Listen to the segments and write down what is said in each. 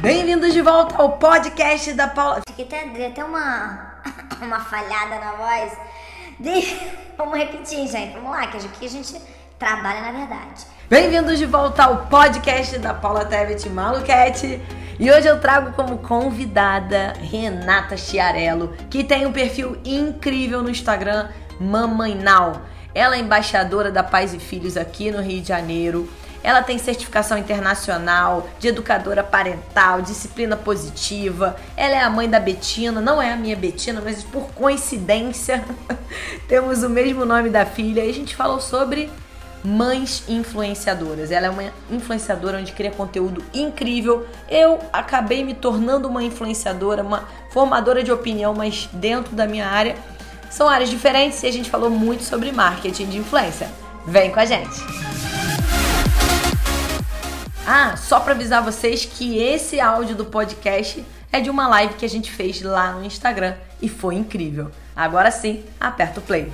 Bem-vindos de volta ao podcast da Paula. Aqui até, até uma, uma falhada na voz. De... Vamos repetir, gente. Vamos lá, que aqui a gente trabalha na verdade. Bem-vindos de volta ao podcast da Paula Tebet Maluquete. E hoje eu trago como convidada Renata Chiarello, que tem um perfil incrível no Instagram, Mamãe Now. Ela é embaixadora da Pais e Filhos aqui no Rio de Janeiro. Ela tem certificação internacional de educadora parental, disciplina positiva. Ela é a mãe da Betina, não é a minha Betina, mas por coincidência temos o mesmo nome da filha. E a gente falou sobre mães influenciadoras. Ela é uma influenciadora onde cria conteúdo incrível. Eu acabei me tornando uma influenciadora, uma formadora de opinião, mas dentro da minha área. São áreas diferentes e a gente falou muito sobre marketing de influência. Vem com a gente! Ah, só para avisar vocês que esse áudio do podcast é de uma live que a gente fez lá no Instagram e foi incrível. Agora sim, aperta o play.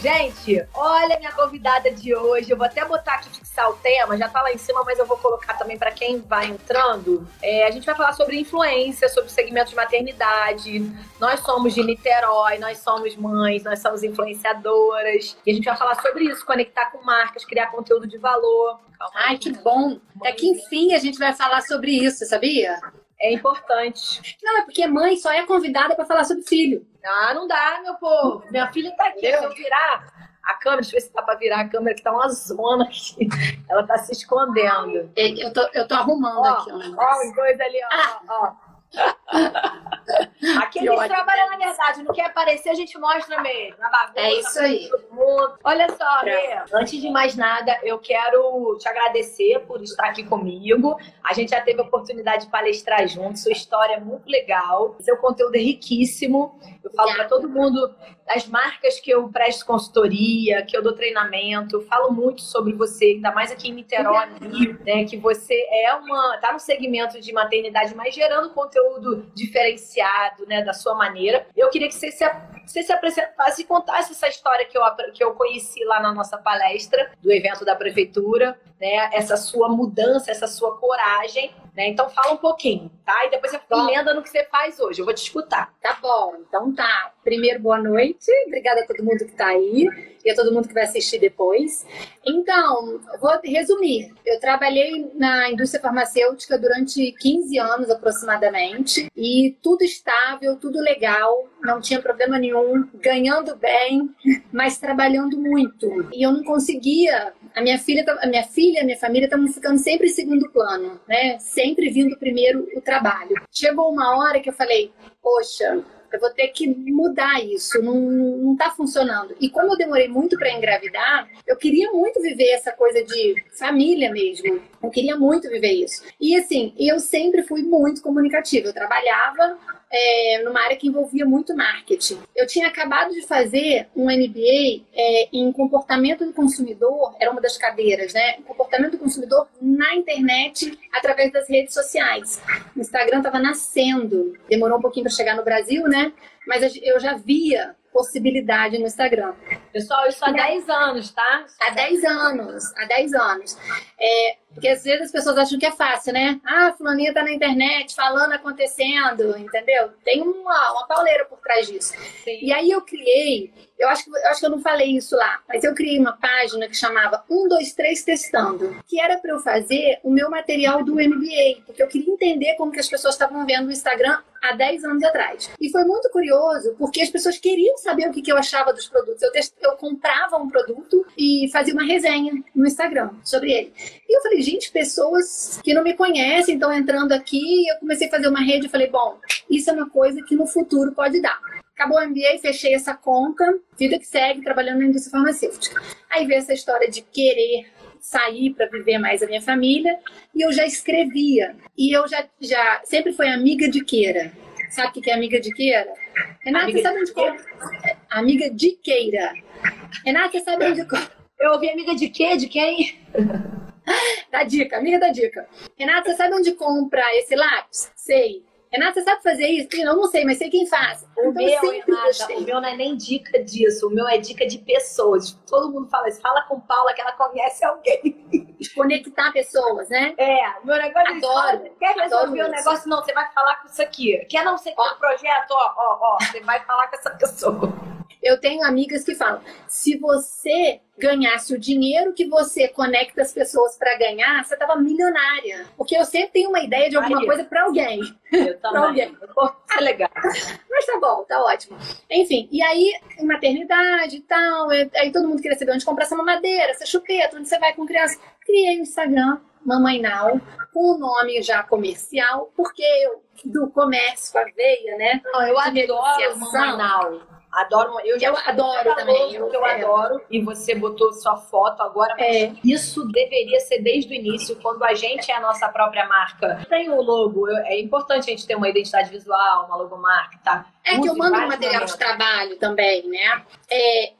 Gente, olha minha convidada de hoje. Eu vou até botar aqui fixar o tema, já tá lá em cima, mas eu vou colocar também para quem vai entrando. É, a gente vai falar sobre influência, sobre segmento de maternidade. Nós somos de Niterói, nós somos mães, nós somos influenciadoras. E a gente vai falar sobre isso, conectar com marcas, criar conteúdo de valor. Calma Ai, que bom! Até que enfim a gente vai falar sobre isso, sabia? É importante. Não, é porque mãe só é convidada para falar sobre filho. Ah, não dá, meu povo. Minha filha tá aqui. Eu virar a câmera, deixa eu ver se dá pra virar a câmera, que tá uma zona aqui. Ela tá se escondendo. Eu tô, eu tô arrumando ó, aqui. Ó, ó, coisa ali, ó. Ah. ó. Aqui a gente trabalha na verdade, não quer aparecer, a gente mostra mesmo. Bagunça, é isso aí. Olha só, Rê, antes de mais nada, eu quero te agradecer por estar aqui comigo. A gente já teve a oportunidade de palestrar juntos, sua história é muito legal, seu conteúdo é riquíssimo. Eu falo para todo mundo das marcas que eu presto consultoria, que eu dou treinamento, eu falo muito sobre você, ainda mais aqui em Niterói, né, que você é uma, tá no segmento de maternidade, mas gerando conteúdo conteúdo diferenciado, né, da sua maneira. Eu queria que você se, você se apresentasse e contasse essa história que eu, que eu conheci lá na nossa palestra do evento da prefeitura, né, essa sua mudança, essa sua coragem, né? Então fala um pouquinho, tá? E depois você emenda no que você faz hoje. Eu vou te escutar. Tá bom, então tá. Primeiro, boa noite. Obrigada a todo mundo que tá aí e a todo mundo que vai assistir depois. Então, vou resumir. Eu trabalhei na indústria farmacêutica durante 15 anos aproximadamente e tudo estável, tudo legal, não tinha problema nenhum, ganhando bem, mas trabalhando muito. E eu não conseguia. A minha filha, a minha filha, a minha família estavam ficando sempre em segundo plano, né? Sempre vindo primeiro o trabalho. Chegou uma hora que eu falei, poxa, eu vou ter que mudar isso, não, não tá funcionando. E como eu demorei muito para engravidar, eu queria muito viver essa coisa de família mesmo. Eu queria muito viver isso. E assim, eu sempre fui muito comunicativa. Eu trabalhava é, numa área que envolvia muito marketing. Eu tinha acabado de fazer um MBA é, em comportamento do consumidor, era uma das cadeiras, né? Comportamento do consumidor na internet através das redes sociais. O Instagram estava nascendo, demorou um pouquinho para chegar no Brasil, né? Mas eu já via possibilidade no Instagram. Pessoal, isso há 10 anos, tá? Há 10 anos, há 10 anos. É, porque às vezes as pessoas acham que é fácil, né? Ah, fulaninha tá na internet falando, acontecendo, entendeu? Tem uma, uma pauleira por trás disso. Sim. E aí eu criei, eu acho, que, eu acho que eu não falei isso lá, mas eu criei uma página que chamava 123 Testando, que era para eu fazer o meu material do MBA, porque eu queria entender como que as pessoas estavam vendo o Instagram há 10 anos atrás. E foi muito curioso, porque as pessoas queriam saber o que, que eu achava dos produtos. Eu, test... eu comprava um produto e fazia uma resenha no Instagram sobre ele. E eu falei, gente, pessoas que não me conhecem estão entrando aqui. Eu comecei a fazer uma rede e falei, bom, isso é uma coisa que no futuro pode dar. Acabou o MBA, fechei essa conta, vida que segue, trabalhando na indústria farmacêutica. Aí veio essa história de querer sair para viver mais a minha família e eu já escrevia. E eu já, já sempre fui amiga de queira. Sabe o que é amiga de queira? Renata, amiga sabe onde compra? Amiga de queira. Renata, sabe onde? Eu ouvi amiga de quê? De quem? da dica, amiga da dica. Renata, sabe onde compra esse lápis? Sei. Renata, você sabe fazer isso? Eu não sei, mas sei quem faz. O então, meu, Renata, gostei. o meu não é nem dica disso, o meu é dica de pessoas. Todo mundo fala isso. Fala com Paula que ela conhece alguém. Conectar pessoas, né? É, meu negócio é Adoro, isso. Quer resolver o isso. negócio? Não, você vai falar com isso aqui. Quer não sei qual projeto? Ó, ó, ó. Você vai falar com essa pessoa. Eu tenho amigas que falam: se você ganhasse o dinheiro que você conecta as pessoas para ganhar, você tava milionária. Porque eu sempre tenho uma ideia de alguma coisa para alguém. Eu também. alguém. É legal. Mas tá bom, tá ótimo. Enfim, e aí, maternidade e tal, aí todo mundo queria saber onde comprar essa mamadeira, essa chupeta, onde você vai com criança. Criei o Instagram, Mamãe Now, com o nome já comercial, porque eu, do comércio, a veia, né? Não, eu De adoro. Mamãe Now. Adoro, eu já Eu adoro também, eu- eu é. adoro. E você botou sua foto agora, mas É. isso deveria ser desde o início, quando a gente é a nossa própria marca. Tem o logo, é importante a gente ter uma identidade visual, uma logomarca, tá? É que eu mando um material de trabalho também, né? É,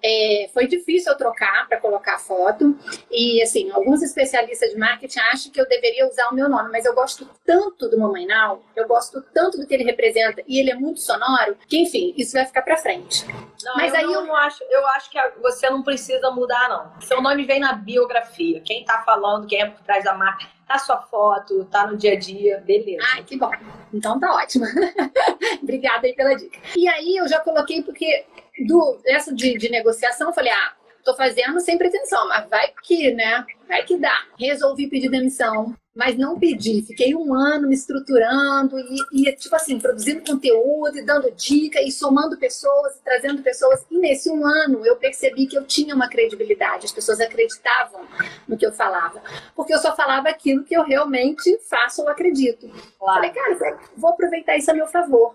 é, foi difícil eu trocar para colocar foto. E, assim, alguns especialistas de marketing acham que eu deveria usar o meu nome, mas eu gosto tanto do Mamãe Now, eu gosto tanto do que ele representa, e ele é muito sonoro, que, enfim, isso vai ficar para frente. Não, Mas eu aí não, eu- não acho, eu acho que você não precisa mudar, não. Seu nome vem na biografia. Quem tá falando, quem é por trás da marca, tá sua foto, tá no dia a dia, beleza. Ai, que bom. Então tá ótimo. Obrigada aí pela dica. E aí eu já coloquei, porque do, essa de, de negociação, eu falei, ah, tô fazendo sem pretensão, mas vai que, né? Vai que dá. Resolvi pedir demissão, mas não pedi. Fiquei um ano me estruturando e, e, tipo assim, produzindo conteúdo e dando dica e somando pessoas e trazendo pessoas. E nesse um ano eu percebi que eu tinha uma credibilidade, as pessoas acreditavam no que eu falava. Porque eu só falava aquilo que eu realmente faço ou acredito. Falei, cara, vou aproveitar isso a meu favor.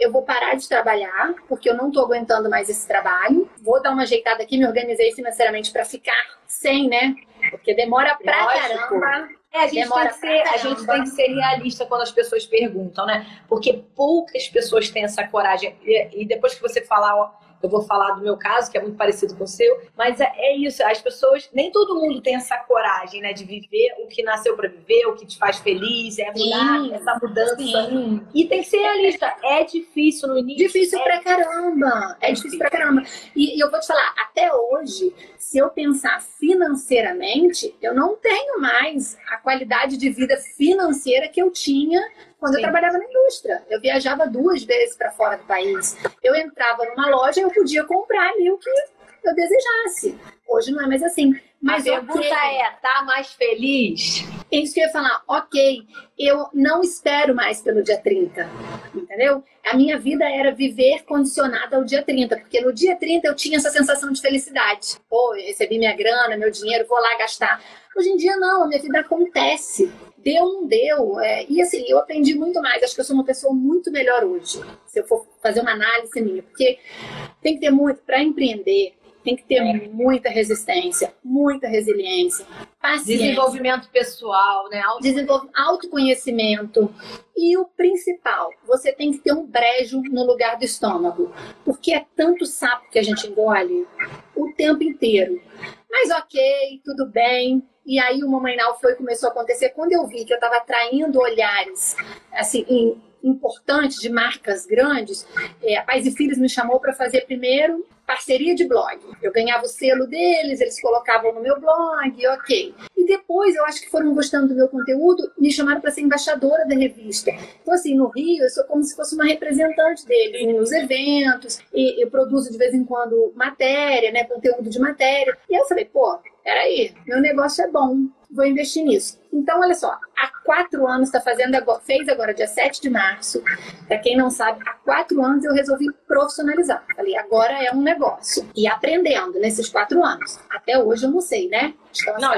Eu vou parar de trabalhar, porque eu não tô aguentando mais esse trabalho. Vou dar uma ajeitada aqui, me organizei financeiramente para ficar sem, né? Porque demora pra Lógico. caramba. É, a gente, tem que ser, a gente tem que ser realista quando as pessoas perguntam, né? Porque poucas pessoas têm essa coragem. E, e depois que você falar, ó, eu vou falar do meu caso, que é muito parecido com o seu, mas é, é isso, as pessoas, nem todo mundo tem essa coragem, né, de viver o que nasceu para viver, o que te faz feliz, é mudar Sim, essa mudança. Sim. E tem que ser realista, é difícil no início. Difícil é pra caramba. É difícil pra caramba. E, e eu vou te falar, até hoje, se eu pensar financeiramente, eu não tenho mais a qualidade de vida financeira que eu tinha quando Sim. eu trabalhava na indústria. Eu viajava duas vezes para fora do país. Eu entrava numa loja e eu podia comprar ali o que eu desejasse. Hoje não é mais assim. Mas a pergunta é, tá mais feliz? Isso que eu ia falar, ok, eu não espero mais pelo dia 30, entendeu? A minha vida era viver condicionada ao dia 30, porque no dia 30 eu tinha essa sensação de felicidade. Pô, eu recebi minha grana, meu dinheiro, vou lá gastar. Hoje em dia não, a minha vida acontece. Deu, não deu. É, e assim, eu aprendi muito mais. Acho que eu sou uma pessoa muito melhor hoje, se eu for fazer uma análise minha, porque tem que ter muito para empreender. Tem que ter muita resistência, muita resiliência, paciência. Desenvolvimento pessoal, né? Auto- Desenvolve autoconhecimento. E o principal, você tem que ter um brejo no lugar do estômago. Porque é tanto sapo que a gente engole o tempo inteiro. Mas ok, tudo bem. E aí o Mamãe Now foi começou a acontecer quando eu vi que eu estava atraindo olhares assim importantes de marcas grandes. É, Pais e Filhos me chamou para fazer primeiro parceria de blog. Eu ganhava o selo deles, eles colocavam no meu blog, ok. E depois, eu acho que foram gostando do meu conteúdo, me chamaram para ser embaixadora da revista. Então, assim, no Rio, eu sou como se fosse uma representante deles, e nos eventos, e eu produzo de vez em quando matéria, né, conteúdo de matéria. E eu falei, pô, peraí, meu negócio é bom, vou investir nisso. Então, olha só, há quatro anos está fazendo agora, fez agora dia 7 de março. Para quem não sabe, há quatro anos eu resolvi profissionalizar. Falei, agora é um negócio. E aprendendo nesses quatro anos. Até hoje eu não sei, né? Estou Não,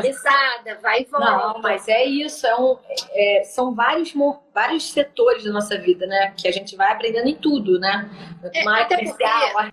vai e volta. Não, mas é isso, é um, é, são vários, vários setores da nossa vida, né? Que a gente vai aprendendo em tudo, né? É, Marketing até porque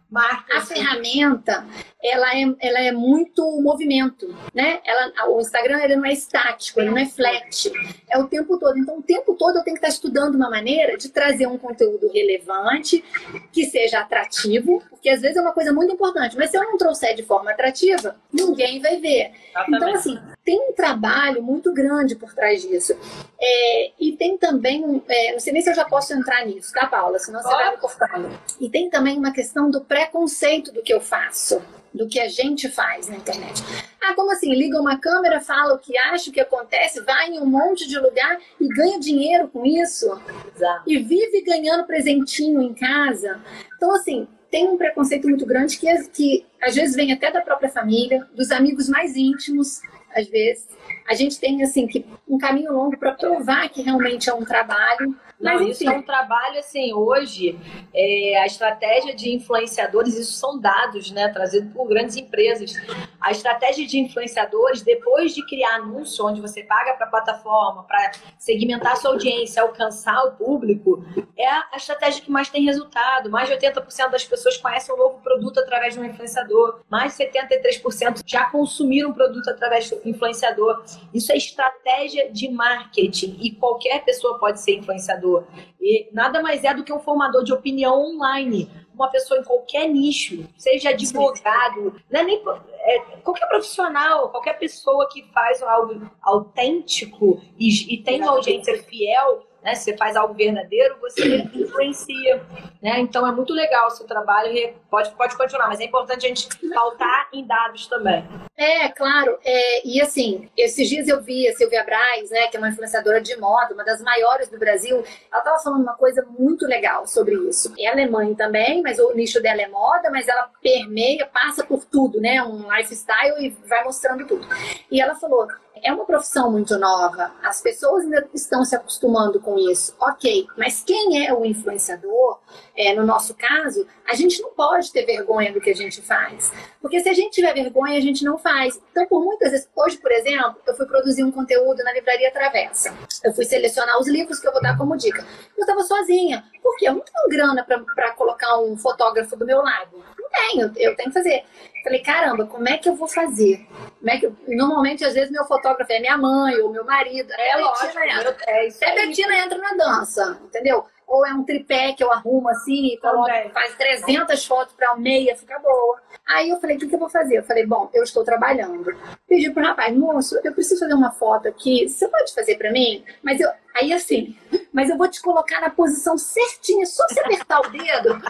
marketing. a ferramenta ela é, ela é muito movimento, né? Ela, o Instagram ele não é estático, ele não é flat, é o tempo todo. Então, o tempo todo eu tenho que estar estudando uma maneira de trazer um conteúdo relevante, que seja atrativo, porque às vezes é uma coisa muito importante, mas se eu não trouxer de forma atrativa, ninguém vai ver. Então, assim, tem um trabalho muito grande por trás disso. É, e tem também, é, não sei nem se eu já posso entrar nisso, tá, Paula? Senão você vai me cortando. E tem também uma questão do preconceito do que eu faço do que a gente faz na internet. Ah, como assim? Liga uma câmera, fala o que acha, o que acontece, vai em um monte de lugar e ganha dinheiro com isso. Exato. E vive ganhando presentinho em casa. Então, assim, tem um preconceito muito grande que, que às vezes vem até da própria família, dos amigos mais íntimos, às vezes. A gente tem, assim, que um caminho longo para provar que realmente é um trabalho mas Não, isso é um trabalho, assim, hoje, é, a estratégia de influenciadores, isso são dados, né, trazidos por grandes empresas. A estratégia de influenciadores, depois de criar anúncio, onde você paga para a plataforma, para segmentar a sua audiência, alcançar o público, é a estratégia que mais tem resultado. Mais de 80% das pessoas conhecem um novo produto através de um influenciador. Mais de 73% já consumiram um produto através do influenciador. Isso é estratégia de marketing e qualquer pessoa pode ser influenciador. E nada mais é do que um formador de opinião online. Uma pessoa em qualquer nicho, seja advogado, não é nem é, qualquer profissional, qualquer pessoa que faz algo autêntico e, e tem uma audiência fiel, né? Se você faz algo verdadeiro, você influencia, né? Então é muito legal o seu trabalho e pode, pode continuar, mas é importante a gente pautar em dados também. É, claro. É, e assim, esses dias eu vi a Silvia Braz, né, que é uma influenciadora de moda, uma das maiores do Brasil, ela estava falando uma coisa muito legal sobre isso. Ela é mãe também, mas o nicho dela é moda, mas ela permeia, passa por tudo, né? Um lifestyle e vai mostrando tudo. E ela falou: é uma profissão muito nova, as pessoas ainda estão se acostumando com isso. Ok, mas quem é o influenciador, é, no nosso caso, a gente não pode ter vergonha do que a gente faz. Porque se a gente tiver vergonha, a gente não faz. Então, por muitas vezes, hoje, por exemplo, eu fui produzir um conteúdo na Livraria Travessa. Eu fui selecionar os livros que eu vou dar como dica. Eu estava sozinha. Por quê? Eu não tenho grana para colocar um fotógrafo do meu lado. Tenho, eu tenho que fazer. Falei, caramba, como é que eu vou fazer? Como é que Normalmente, às vezes, meu fotógrafo é minha mãe ou meu marido. É, é lógico. Entra. É Até Betina entra na dança, entendeu? Ou é um tripé que eu arrumo assim e coloco, faz 300 fotos para meia, fica boa. Aí eu falei, o que, que eu vou fazer? Eu falei, bom, eu estou trabalhando. Pedi pro rapaz, moço, eu preciso fazer uma foto aqui, você pode fazer para mim? Mas eu, aí assim, mas eu vou te colocar na posição certinha, só você apertar o dedo,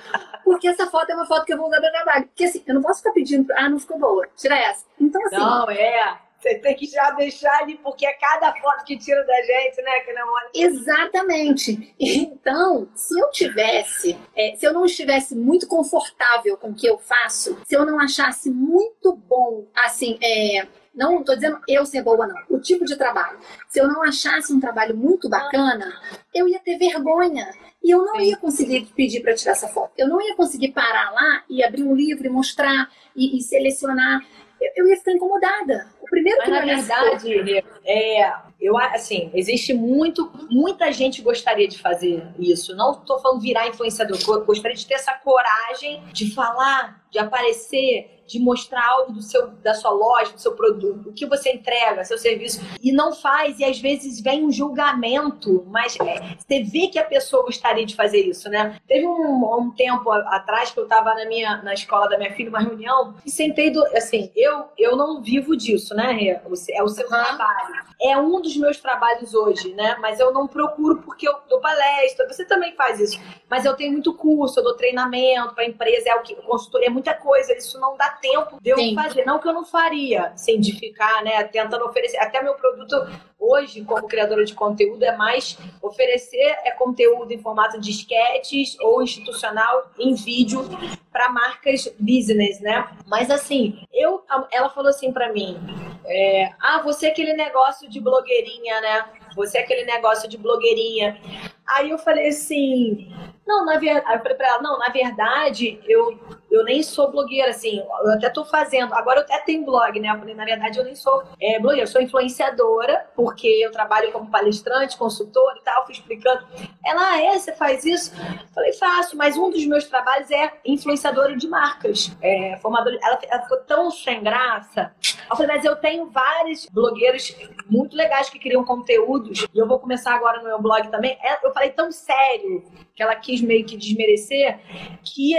porque essa foto é uma foto que eu vou usar para trabalho. Porque assim, eu não posso ficar pedindo, ah, não ficou boa, tira essa. Então assim. Não, é. Você tem que já deixar ali, porque é cada foto que tira da gente, né? Que olha. Exatamente. Então, se eu tivesse, é, se eu não estivesse muito confortável com o que eu faço, se eu não achasse muito bom, assim, é, não estou dizendo eu ser boa, não. O tipo de trabalho. Se eu não achasse um trabalho muito bacana, eu ia ter vergonha. E eu não ia conseguir pedir para tirar essa foto. Eu não ia conseguir parar lá e abrir um livro e mostrar e, e selecionar. Eu, eu, ia ficar incomodada. Primeiro Mas, que na verdade, é, eu assim, existe muito, muita gente gostaria de fazer isso. Não estou falando virar influenciador, gostaria de ter essa coragem de falar, de aparecer, de mostrar algo do seu, da sua loja, do seu produto, o que você entrega, seu serviço, e não faz, e às vezes vem um julgamento, mas é, você vê que a pessoa gostaria de fazer isso, né? Teve um, um tempo atrás que eu estava na minha na escola da minha filha, uma reunião, e sentei do, assim, eu eu não vivo disso, né, Rê? É o seu uhum. trabalho. É um dos meus trabalhos hoje, né? Mas eu não procuro porque eu dou palestra, você também faz isso. Mas eu tenho muito curso, eu dou treinamento para empresa, é o que consultoria, é muita coisa, isso não dá tempo de eu Sim. fazer. Não que eu não faria, sem de ficar, né, tentando oferecer. Até meu produto hoje, como criadora de conteúdo, é mais oferecer é conteúdo em formato de sketches ou institucional em vídeo para marcas business, né? Mas assim, eu, ela falou assim para mim, é, ah, você é aquele negócio de blogueirinha, né? Você é aquele negócio de blogueirinha. Aí eu falei assim, não, na verdade, eu falei pra ela, não, na verdade, eu eu nem sou blogueira, assim, eu até tô fazendo. Agora eu até tenho blog, né? Na verdade, eu nem sou é, blogueira, eu sou influenciadora, porque eu trabalho como palestrante, consultora e tal, fui explicando. Ela, ah, é, você faz isso? Falei, faço, mas um dos meus trabalhos é influenciadora de marcas. É, formadora. Ela, ela ficou tão sem graça. Eu falei, mas eu tenho vários blogueiros muito legais que criam conteúdos, e eu vou começar agora no meu blog também. É, eu falei tão sério que ela quis meio que desmerecer, que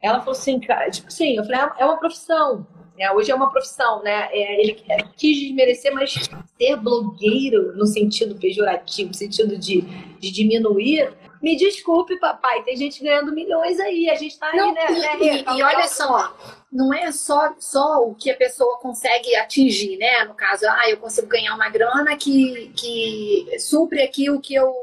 ela falou assim, cara, tipo assim, eu falei, é uma profissão. É, hoje é uma profissão, né? É, ele quis desmerecer, mas ser blogueiro no sentido pejorativo, no sentido de, de diminuir, me desculpe, papai, tem gente ganhando milhões aí, a gente tá não, aí, né? E, né, e, e olha só, não é só, só o que a pessoa consegue atingir, né? No caso, ah, eu consigo ganhar uma grana que, que supre aqui o que eu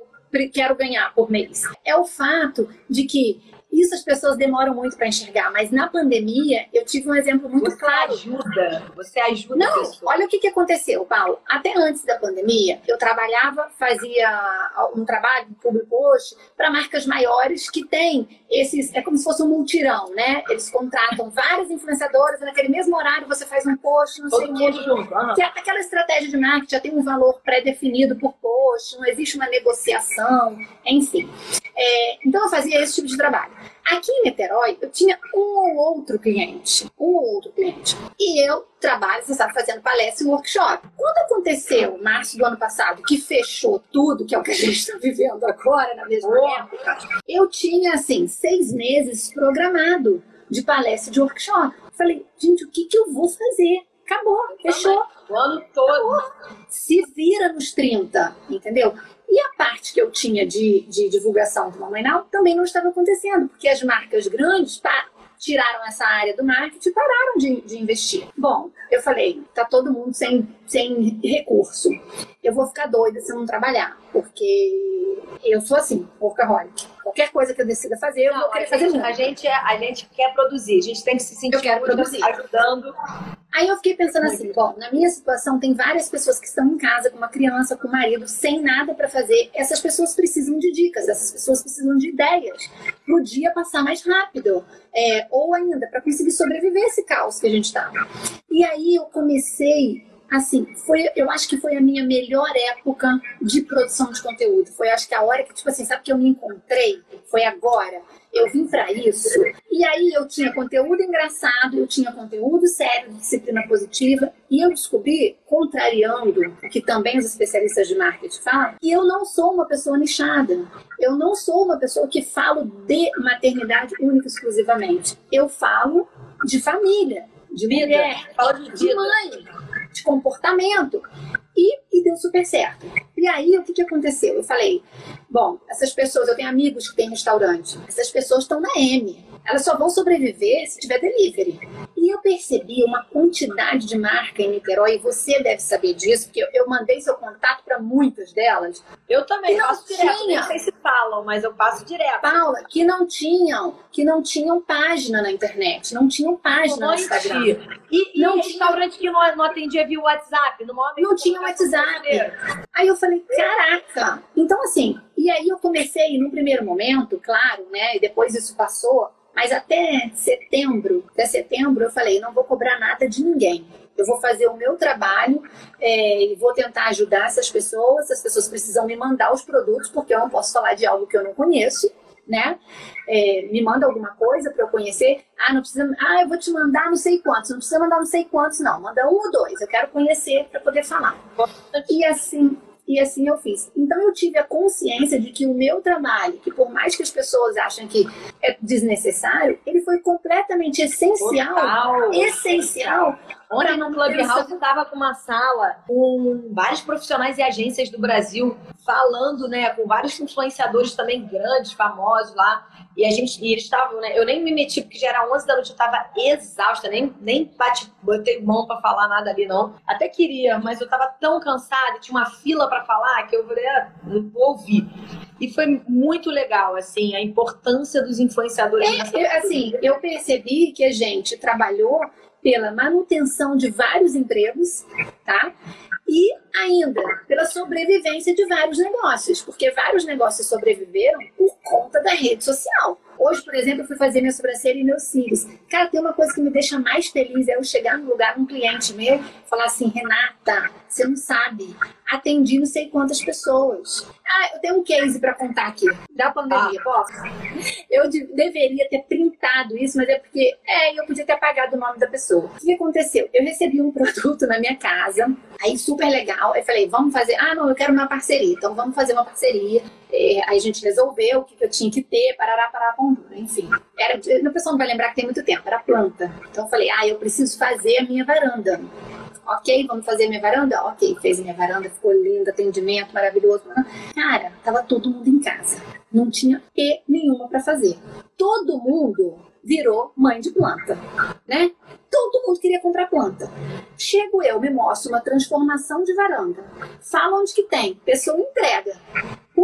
quero ganhar por mês. É o fato de que isso as pessoas demoram muito para enxergar, mas na pandemia eu tive um exemplo muito você claro. ajuda, você ajuda. Não, olha o que, que aconteceu, Paulo. Até antes da pandemia, eu trabalhava, fazia um trabalho public post para marcas maiores que têm esses, é como se fosse um multirão, né? Eles contratam várias influenciadoras naquele mesmo horário você faz um post, não sei o que. Que é aquela estratégia de marketing já tem um valor pré-definido por post, não existe uma negociação, enfim. É, então eu fazia esse tipo de trabalho. Aqui em Niterói, eu tinha um ou outro cliente. Um ou outro cliente. E eu trabalho, você sabe, fazendo palestra e workshop. Quando aconteceu, março do ano passado, que fechou tudo, que é o que a gente está vivendo agora, na mesma época, eu tinha, assim, seis meses programado de palestra e de workshop. Falei, gente, o que, que eu vou fazer? Acabou, fechou. O ano todo. Acabou. Se vira nos 30, entendeu? E a parte que eu tinha de, de divulgação do Mamãe Now também não estava acontecendo, porque as marcas grandes tiraram essa área do marketing e pararam de, de investir. Bom, eu falei, tá todo mundo sem, sem recurso. Eu vou ficar doida se eu não trabalhar, porque eu sou assim, workaholic. Qualquer coisa que eu decida fazer, eu não, vou querer fazer muito. A gente, é, a gente quer produzir, a gente tem que se sentir eu ajudando. Aí eu fiquei pensando assim, bom, na minha situação tem várias pessoas que estão em casa com uma criança, com o marido, sem nada para fazer. Essas pessoas precisam de dicas, essas pessoas precisam de ideias para o dia passar mais rápido, é, ou ainda para conseguir sobreviver esse caos que a gente está. E aí eu comecei assim, foi, eu acho que foi a minha melhor época de produção de conteúdo. Foi, acho que a hora que, tipo assim, sabe que eu me encontrei? Foi agora. Eu vim para isso. E aí eu tinha conteúdo engraçado, eu tinha conteúdo sério de disciplina positiva, e eu descobri, contrariando o que também os especialistas de marketing falam, que eu não sou uma pessoa nichada. Eu não sou uma pessoa que falo de maternidade única exclusivamente. Eu falo de família, de mulher, de mãe de comportamento. E, e, deu super certo. E aí, o que, que aconteceu? Eu falei, bom, essas pessoas, eu tenho amigos que têm restaurante, essas pessoas estão na M. Elas só vão sobreviver se tiver delivery. E eu percebi uma quantidade de marca em Niterói, e você deve saber disso, porque eu, eu mandei seu contato para muitas delas. Eu também não passo tinha. direto, não sei se falam, mas eu passo direto. Paula, que não tinham, que não tinham página na internet, não tinham página no Instagram. E, e não restaurante que não, não atendia via WhatsApp, no momento não tinha WhatsApp. Aí eu falei, caraca. Então assim, e aí eu comecei num primeiro momento, claro, né? E depois isso passou mas até setembro, até setembro, eu falei, não vou cobrar nada de ninguém. Eu vou fazer o meu trabalho é, e vou tentar ajudar essas pessoas. As pessoas precisam me mandar os produtos, porque eu não posso falar de algo que eu não conheço, né? É, me manda alguma coisa para eu conhecer. Ah, não precisa. Ah, eu vou te mandar não sei quantos. Não precisa mandar não sei quantos, não. Manda um ou dois. Eu quero conhecer para poder falar. E assim, e assim eu fiz. Então eu tive a consciência de que o meu trabalho, que por mais que as pessoas achem que é desnecessário, ele foi completamente essencial, Total. essencial. Ontem no Clubhouse estava com uma sala com vários profissionais e agências do Brasil falando, né, com vários influenciadores também grandes, famosos lá. E a gente, e eles estavam, né? Eu nem me meti porque já era 11 da noite, eu tava exausta, nem, nem bate, botei mão para falar nada ali, não. Até queria, mas eu tava tão cansada, tinha uma fila para falar que eu falei, ah, não vou ouvir. E foi muito legal, assim, a importância dos influenciadores. É, assim, eu percebi que a gente trabalhou pela manutenção de vários empregos, tá? E ainda pela sobrevivência de vários negócios, porque vários negócios sobreviveram por conta da rede social. Hoje, por exemplo, eu fui fazer minha sobrancelha e meus cílios. Cara, tem uma coisa que me deixa mais feliz é eu chegar no lugar, um cliente meu, falar assim, Renata, você não sabe, atendi não sei quantas pessoas. Ah, eu tenho um case para contar aqui, da pandemia, ah. posso? Eu de, deveria ter printado isso, mas é porque é, eu podia ter apagado o nome da pessoa. O que aconteceu? Eu recebi um produto na minha casa, aí super legal, aí falei, vamos fazer, ah, não, eu quero uma parceria, então vamos fazer uma parceria. É, aí a gente resolveu o que, que eu tinha que ter, parará, parará, pão, enfim. Era, a pessoa não vai lembrar que tem muito tempo, era planta. Então eu falei, ah, eu preciso fazer a minha varanda. Ok, vamos fazer minha varanda? Ok, fez minha varanda, ficou linda, atendimento maravilhoso. Cara, tava todo mundo em casa. Não tinha E nenhuma para fazer. Todo mundo virou mãe de planta, né? Todo mundo queria comprar planta. Chego eu, me mostro uma transformação de varanda. Fala onde que tem, pessoa entrega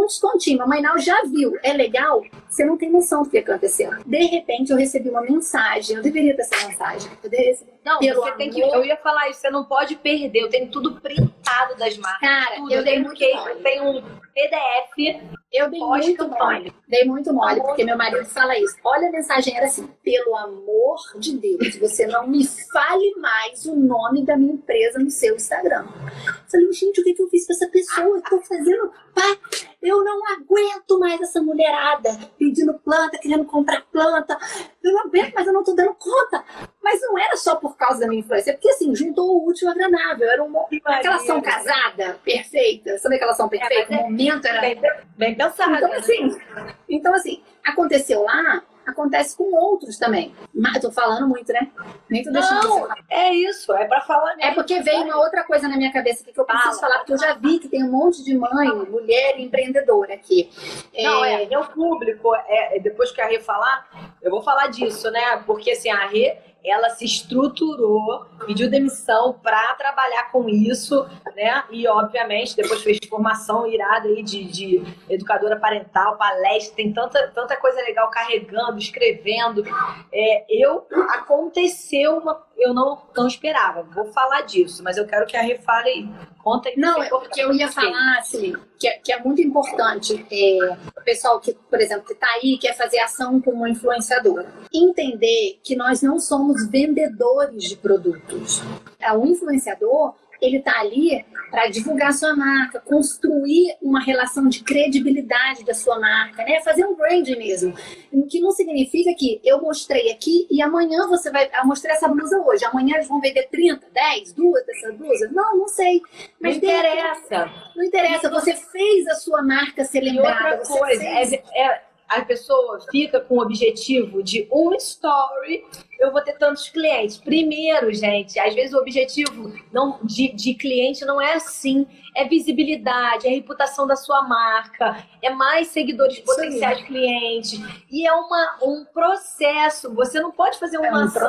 um descontinho. Mamãe Nau já viu, é legal? Você não tem noção do que aconteceu. De repente eu recebi uma mensagem, eu deveria ter essa mensagem. Eu receber. Não, Pelo você tem que. Eu ia falar isso, você não pode perder. Eu tenho tudo printado das marcas. Cara, tudo. eu dei muito case, eu tenho um PDF. Eu dei muito mole. Dei muito mole, porque meu marido fala isso. Olha a mensagem, era assim: pelo amor de Deus, você não me fale mais o nome da minha empresa no seu Instagram. Eu falei, gente, o que, que eu fiz com essa pessoa? Eu tô fazendo. Pá, eu não aguento mais essa mulherada pedindo planta, querendo comprar planta. Eu não aguento, mas eu não tô dando conta. Mas não era só por causa da minha influência, é porque assim, juntou o útil ao agradável. Era uma, uma relação casada, perfeita. Sabe aquela relação perfeita? É, o momento era. Bem, bem pensado. Então, assim, então, assim, aconteceu lá, acontece com outros também. Mas eu tô falando muito, né? Nem tô deixando Não, você é isso, é para falar mesmo. É porque veio uma outra coisa na minha cabeça que eu preciso Fala. falar, porque eu já vi que tem um monte de mãe, mulher empreendedora aqui. Não, é, é meu público, é, depois que a Rê falar, eu vou falar disso, né? Porque assim, a Rê ela se estruturou, pediu demissão para trabalhar com isso, né? E, obviamente, depois fez formação irada aí de, de educadora parental, palestra, tem tanta, tanta coisa legal carregando, escrevendo. É, eu, aconteceu uma eu não, não esperava. Vou falar disso, mas eu quero que a Rê fale. Conta aí. Não, é porque eu ia falar assim, que é, que é muito importante é, o pessoal que, por exemplo, que está aí, quer fazer ação como influenciador. Entender que nós não somos vendedores de produtos. É, o influenciador, ele está ali para divulgar sua marca, construir uma relação de credibilidade da sua marca, né? Fazer um branding mesmo. O que não significa que eu mostrei aqui e amanhã você vai. Eu mostrei essa blusa hoje, amanhã eles vão vender 30, 10, duas dessas blusas? Não, não sei. Mas não interessa. Não interessa, você fez a sua marca ser lembrada. E outra coisa, é, é a pessoa fica com o objetivo de um story, eu vou ter tantos clientes. Primeiro, gente, às vezes o objetivo não, de, de cliente não é assim. É visibilidade, é reputação da sua marca, é mais seguidores Isso potenciais clientes. E é uma, um processo. Você não pode fazer uma é um processo.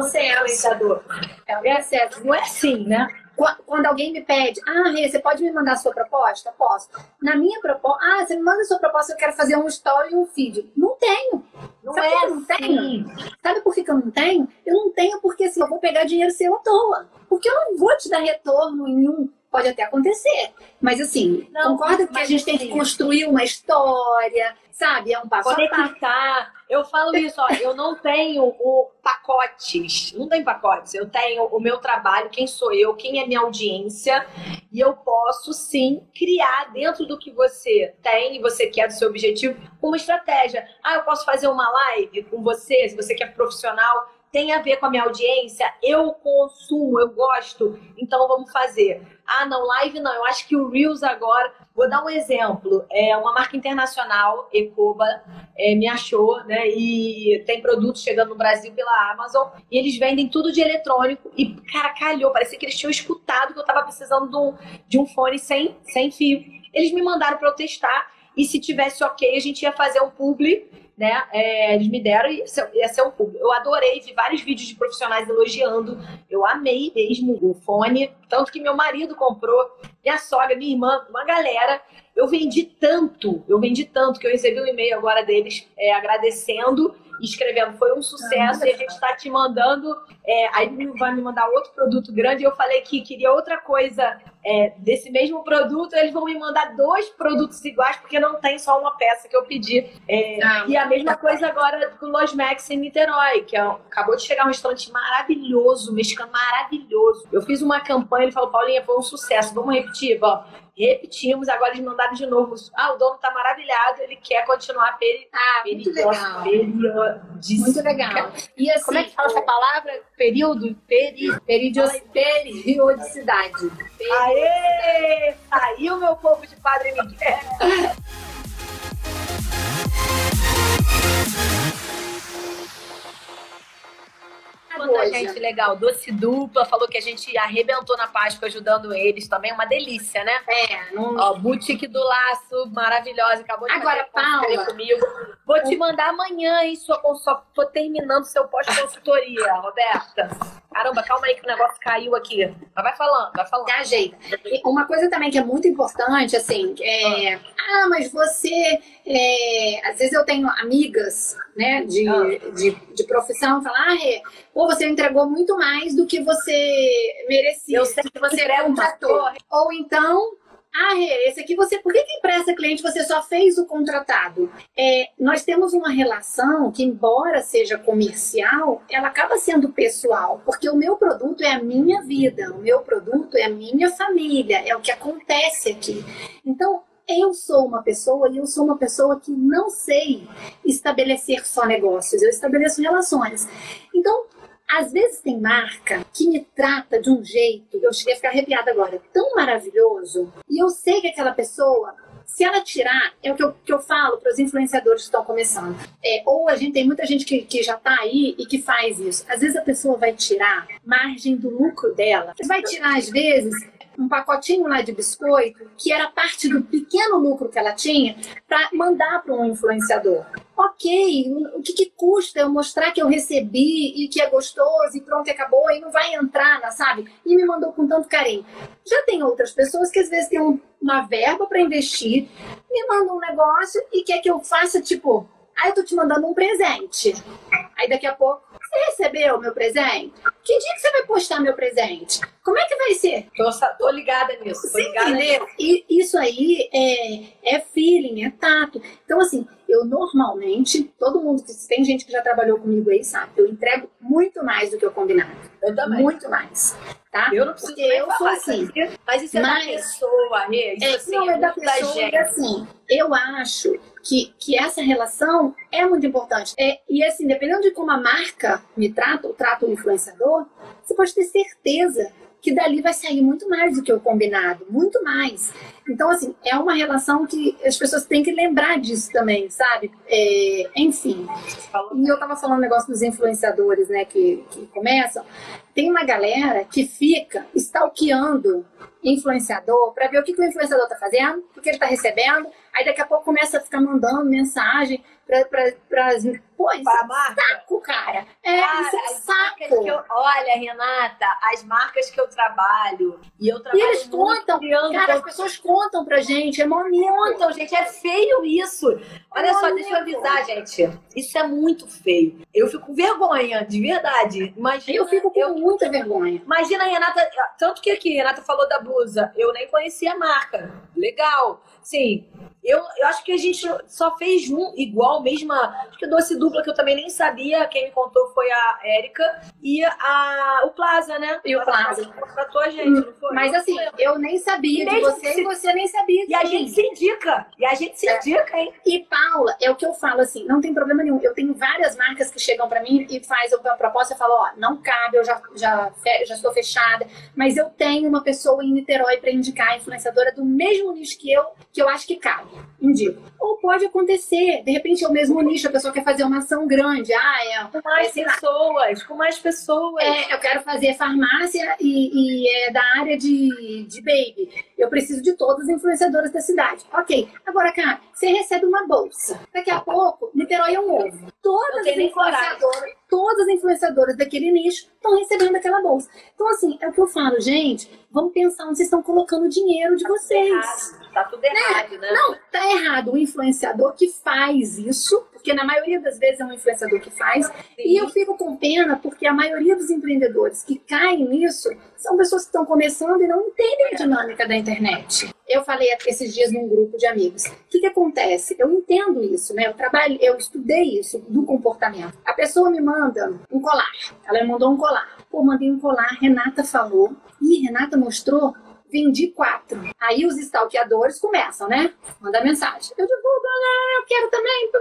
É um processo. Não é assim, né? Quando alguém me pede, ah, Rê, você pode me mandar a sua proposta? Posso. Na minha proposta, ah, você me manda a sua proposta, eu quero fazer um story e um feed. Não tenho. Não Sabe é por que eu não tenho? Assim. Sabe por que, eu não tenho? Eu não tenho porque assim, eu vou pegar dinheiro seu à toa. Porque eu não vou te dar retorno em um Pode até acontecer. Mas assim, não, concorda que a gente tem que construir uma história, sabe? É um passo Conectar. Eu falo isso, ó, eu não tenho o pacotes, não tem pacotes. Eu tenho o meu trabalho, quem sou eu, quem é minha audiência, e eu posso sim criar dentro do que você tem e você quer do seu objetivo uma estratégia. Ah, eu posso fazer uma live com você, se você quer profissional, tem a ver com a minha audiência, eu consumo, eu gosto, então vamos fazer. Ah, não, live não, eu acho que o Reels agora. Vou dar um exemplo. É uma marca internacional, Ecoba, é, me achou, né? E tem produtos chegando no Brasil pela Amazon. E eles vendem tudo de eletrônico. E, cara, calhou. Parecia que eles tinham escutado que eu tava precisando de um, de um fone sem, sem fio. Eles me mandaram para eu testar. E se tivesse ok, a gente ia fazer um publi né? É, eles me deram e ia ser um público. Eu adorei, vi vários vídeos de profissionais elogiando. Eu amei mesmo o fone, tanto que meu marido comprou. Minha sogra, minha irmã, uma galera. Eu vendi tanto, eu vendi tanto que eu recebi um e-mail agora deles é, agradecendo escrevendo, foi um sucesso ah, e a gente está te mandando. É, aí vai me mandar outro produto grande. Eu falei que queria outra coisa é, desse mesmo produto, eles vão me mandar dois produtos iguais, porque não tem só uma peça que eu pedi. É, ah, e a mesma coisa agora com o Los Max em Niterói, que é, acabou de chegar um restaurante maravilhoso, mexicano maravilhoso. Eu fiz uma campanha, ele falou, Paulinha, foi um sucesso, vamos Repetimos, agora eles mandaram de novo. Ah, o dono tá maravilhado, ele quer continuar peri... ah, muito legal. Muito legal. E assim, Como é que fala essa palavra? Período? Peri... Periodic... Periodicidade. Aê! Saiu meu povo de Padre Miguel! Quanta gente legal, doce dupla, falou que a gente arrebentou na Páscoa ajudando eles também, uma delícia, né? É, não... Ó, boutique do laço, maravilhosa, acabou de Agora, Paula, comigo. Vou te mandar amanhã, hein, sua, só tô terminando seu pós-consultoria, Roberta. Caramba, calma aí que o negócio caiu aqui. Mas vai falando, vai falando. Tá, gente. Uma coisa também que é muito importante, assim, é... Ah, mas você... É... Às vezes eu tenho amigas, né, de, ah. de, de profissão, falar, ah, é, pô, você entregou muito mais do que você merecia. Eu sei que você é um ator. Ou então, ah, esse aqui você. Por que, que empresta cliente você só fez o contratado? É, nós temos uma relação que, embora seja comercial, ela acaba sendo pessoal, porque o meu produto é a minha vida, o meu produto é a minha família, é o que acontece aqui. Então, eu sou uma pessoa e eu sou uma pessoa que não sei estabelecer só negócios, eu estabeleço relações. Então, às vezes tem marca que me trata de um jeito, eu cheguei a ficar arrepiada agora, tão maravilhoso, e eu sei que aquela pessoa se ela tirar, é o que eu, que eu falo para os influenciadores que estão começando. É, ou a gente tem muita gente que, que já está aí e que faz isso. Às vezes a pessoa vai tirar margem do lucro dela. Vai tirar, às vezes, um pacotinho lá de biscoito, que era parte do pequeno lucro que ela tinha, para mandar para um influenciador. Ok, o que, que, custa eu mostrar que eu recebi e que é gostoso e pronto, acabou, e não vai entrar, sabe? E me mandou com tanto carinho. Já tem outras pessoas que às vezes têm um, uma verba para investir, me mandam um negócio e quer que eu faça tipo, ah, eu tô te mandando um presente. Aí daqui a pouco, você recebeu meu presente? Que dia que você vai postar meu presente? Como é que vai ser? Tô, tô ligada nisso. Tô ligada nisso. E isso aí é, é feeling, é tato. Então, assim, eu normalmente, todo mundo que tem gente que já trabalhou comigo aí sabe, eu entrego muito mais do que eu combinado. Eu também. Muito mais. Tá? Eu não preciso Porque eu sou assim. Mas isso é mas, da pessoa, Rê. Isso é, assim, não, é, é da pessoa. Da e assim, eu acho que, que essa relação é muito importante. É, e assim, dependendo de como a marca me trata, ou trata o influenciador, você pode ter certeza que dali vai sair muito mais do que o combinado, muito mais. Então, assim, é uma relação que as pessoas têm que lembrar disso também, sabe? É, enfim. E eu tava falando um negócio dos influenciadores, né, que, que começam. Tem uma galera que fica stalkeando influenciador para ver o que, que o influenciador tá fazendo, o que ele tá recebendo, aí daqui a pouco começa a ficar mandando mensagem para pra, pô, isso é saco, cara. É, cara, isso é saco. Eu, olha, Renata, as marcas que eu trabalho, e eu trabalho E eles contam, cara, as pessoas contam pra gente, é mó Contam, gente, é feio isso. Olha é só, deixa eu avisar, gente. Isso é muito feio. Eu fico com vergonha, de verdade. Imagina, eu fico com eu, muita vergonha. Imagina a Renata, tanto que aqui, Renata falou da blusa, eu nem conhecia a marca. Legal. Sim, eu, eu acho que a gente só fez um igual, mesma. Acho que doce dupla que eu também nem sabia. Quem me contou foi a Érica e a, o Plaza, né? E o Plaza. Contratou a gente, não foi? Mas assim, eu nem sabia de você e você nem sabia E a gente se indica. E a gente se é. indica, hein? E Paula, é o que eu falo assim, não tem problema nenhum. Eu tenho várias marcas que chegam para mim e faz a proposta e falam, ó, não cabe, eu já, já, já estou fechada, mas eu tenho uma pessoa em Niterói para indicar, influenciadora do mesmo nicho que eu, que eu acho que cabe. Indico. Ou pode acontecer, de repente é o mesmo nicho, a pessoa quer fazer uma ação grande. Ah, é. Com mais é, pessoas, com mais pessoas. É, eu quero fazer farmácia e, e é da área de, de baby. Eu preciso de todas as influenciadoras da cidade. Ok. Agora, cara, você recebe uma bolsa. Daqui a pouco, Niterói é um ovo. Todas as influenciadoras, todas as influenciadoras daquele nicho estão recebendo aquela bolsa. Então, assim, é o que eu falo, gente. Vamos pensar onde vocês estão colocando o dinheiro de tá vocês. Tá tudo errado, né? né? Não, tá errado o influenciador que faz isso, porque na maioria das vezes é um influenciador que faz. Sim. E eu fico com pena porque a maioria dos empreendedores que caem nisso são pessoas que estão começando e não entendem a dinâmica da internet. Eu falei esses dias num grupo de amigos. O que, que acontece? Eu entendo isso, né? Eu trabalho, eu estudei isso do comportamento. A pessoa me manda um colar. Ela me mandou um colar. Pô, mandei um colar, Renata falou. E Renata mostrou vendi quatro. Aí os stalkeadores começam, né? Manda mensagem. Eu divulgo, eu quero também.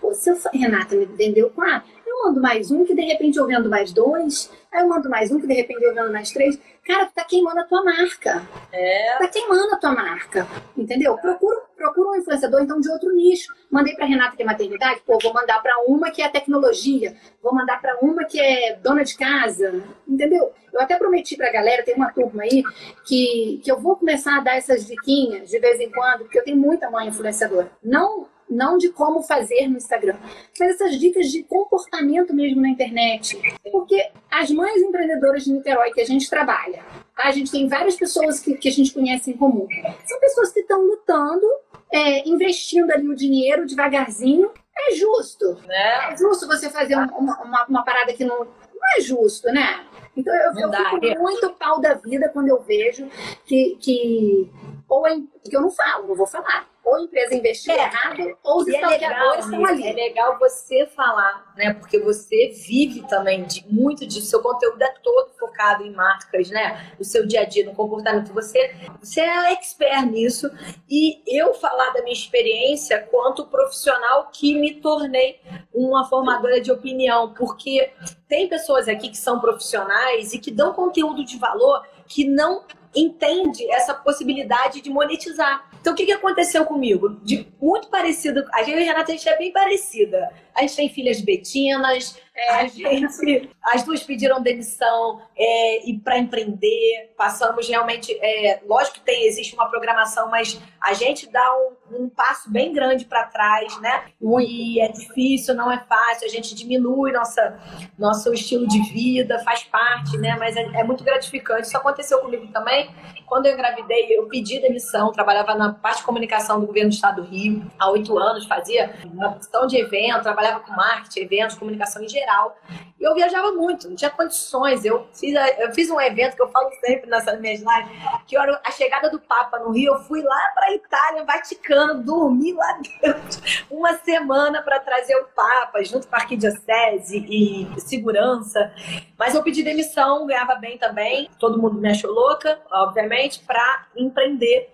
Pô, se eu, Renata me vendeu quatro, eu mando mais um, que de repente eu vendo mais dois. Aí eu mando mais um, que de repente eu vendo mais três. Cara, tu tá queimando a tua marca. É. Tá queimando a tua marca. Entendeu? Procura, procura um influenciador, então, de outro nicho. Mandei pra Renata que é maternidade, pô, vou mandar pra uma que é tecnologia. Vou mandar pra uma que é dona de casa. Entendeu? Eu até prometi pra galera, tem uma turma aí, que, que eu vou começar a dar essas diquinhas de vez em quando, porque eu tenho muita mãe influenciadora. Não não de como fazer no Instagram, mas essas dicas de comportamento mesmo na internet. Porque as mães empreendedoras de Niterói que a gente trabalha, tá? a gente tem várias pessoas que, que a gente conhece em comum. São pessoas que estão lutando, é, investindo ali o dinheiro devagarzinho. É justo. Né? É justo você fazer uma, uma, uma parada que não, não é justo, né? Então eu, eu fico é. muito pau da vida quando eu vejo que, que ou é, que eu não falo, não vou falar ou a empresa investiu é. errado, ou os stalkeadores é estão ali. É legal você falar, né? Porque você vive também de, muito disso. Seu conteúdo é todo focado em marcas, né? No seu dia a dia, no comportamento. Você, você é expert nisso. E eu falar da minha experiência quanto profissional que me tornei uma formadora de opinião. Porque tem pessoas aqui que são profissionais e que dão conteúdo de valor que não entende essa possibilidade de monetizar. Então, o que, que aconteceu comigo? De muito parecido. A gente e a Renata, a gente é bem parecida. A gente tem filhas betinas, é, a gente, as duas pediram demissão é, e para empreender. Passamos realmente. É, lógico que tem, existe uma programação, mas a gente dá um, um passo bem grande para trás, né? E é difícil, não é fácil. A gente diminui nossa, nosso estilo de vida, faz parte, né? Mas é, é muito gratificante. Isso aconteceu comigo também. Quando eu engravidei, eu pedi demissão. Trabalhava na parte de comunicação do governo do estado do Rio há oito anos, fazia uma questão de evento, trabalhava com marketing, eventos, comunicação em geral. E eu viajava muito, não tinha condições. Eu fiz, eu fiz um evento que eu falo sempre nessas minhas lives, que era a chegada do Papa no Rio. Eu fui lá para Itália, Vaticano, dormi lá dentro uma semana para trazer o Papa, junto com a arquidiocese e segurança. Mas eu pedi demissão, ganhava bem também. Todo mundo me achou louca, obviamente, para empreender.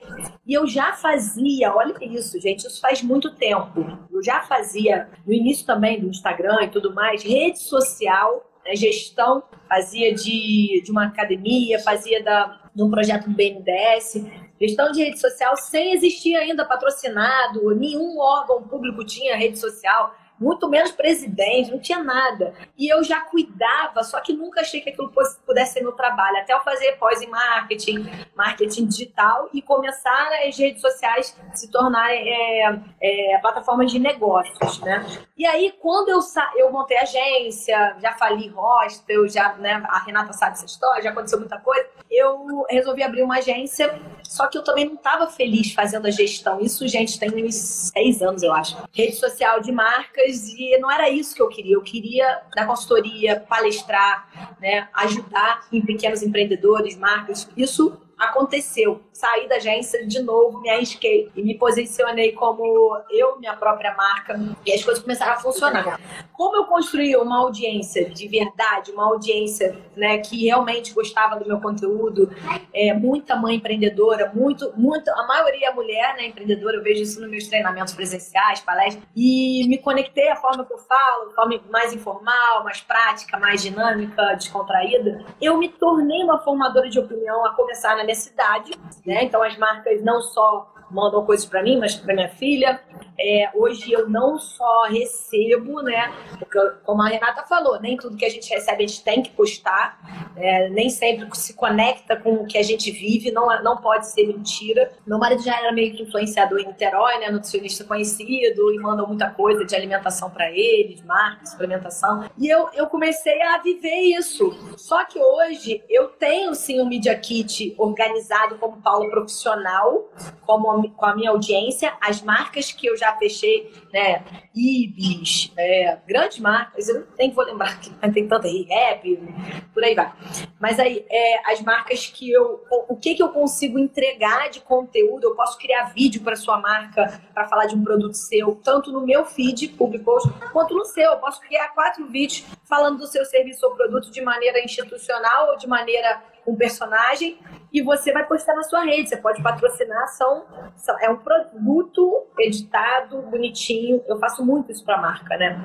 E eu já fazia, olha isso, gente, isso faz muito tempo. Eu já fazia, no início também do Instagram e tudo mais, rede social, né, gestão, fazia de, de uma academia, fazia da, de um projeto do BNDES, gestão de rede social sem existir ainda patrocinado, nenhum órgão público tinha rede social muito menos presidente, não tinha nada. E eu já cuidava, só que nunca achei que aquilo pudesse ser meu trabalho. Até eu fazer pós em marketing, marketing digital e começar as redes sociais se tornarem é, é, plataformas de negócios, né? E aí, quando eu, eu montei agência, já fali hostel, já, né, a Renata sabe essa história, já aconteceu muita coisa, eu resolvi abrir uma agência, só que eu também não estava feliz fazendo a gestão. Isso, gente, tem uns seis anos, eu acho. Rede social de marca e não era isso que eu queria. Eu queria dar consultoria, palestrar, né, ajudar em pequenos empreendedores, marcas. Isso aconteceu. Saí da agência de novo, me arrisquei e me posicionei como eu, minha própria marca, e as coisas começaram a funcionar. Como eu construí uma audiência de verdade, uma audiência né, que realmente gostava do meu conteúdo, é, muita mãe empreendedora, muito, muito, a maioria é mulher né, empreendedora, eu vejo isso nos meus treinamentos presenciais, palestras, e me conectei à forma que eu falo, forma mais informal, mais prática, mais dinâmica, descontraída. Eu me tornei uma formadora de opinião a começar na minha cidade, né? Então as marcas não só mandam coisas para mim, mas para minha filha. É, hoje eu não só recebo, né? Porque, como a Renata falou, nem tudo que a gente recebe a gente tem que postar, é, nem sempre se conecta com o que a gente vive, não, não pode ser mentira. Meu marido já era meio que influenciador em Niterói, né? Nutricionista conhecido, e manda muita coisa de alimentação para ele, de marca, suplementação. E eu, eu comecei a viver isso. Só que hoje eu tenho sim um Media Kit organizado como Paulo profissional, como com a minha audiência, as marcas que eu já fechei, né? Ibis, é, grandes marcas, eu nem vou lembrar tem tanta rap, por aí vai. Mas aí, é, as marcas que eu. O que, que eu consigo entregar de conteúdo? Eu posso criar vídeo para sua marca, para falar de um produto seu, tanto no meu feed, public quanto no seu. Eu posso criar quatro vídeos falando do seu serviço ou produto de maneira institucional ou de maneira um personagem e você vai postar na sua rede. Você pode patrocinar, são, são é um produto editado, bonitinho. Eu faço muito isso para marca, né?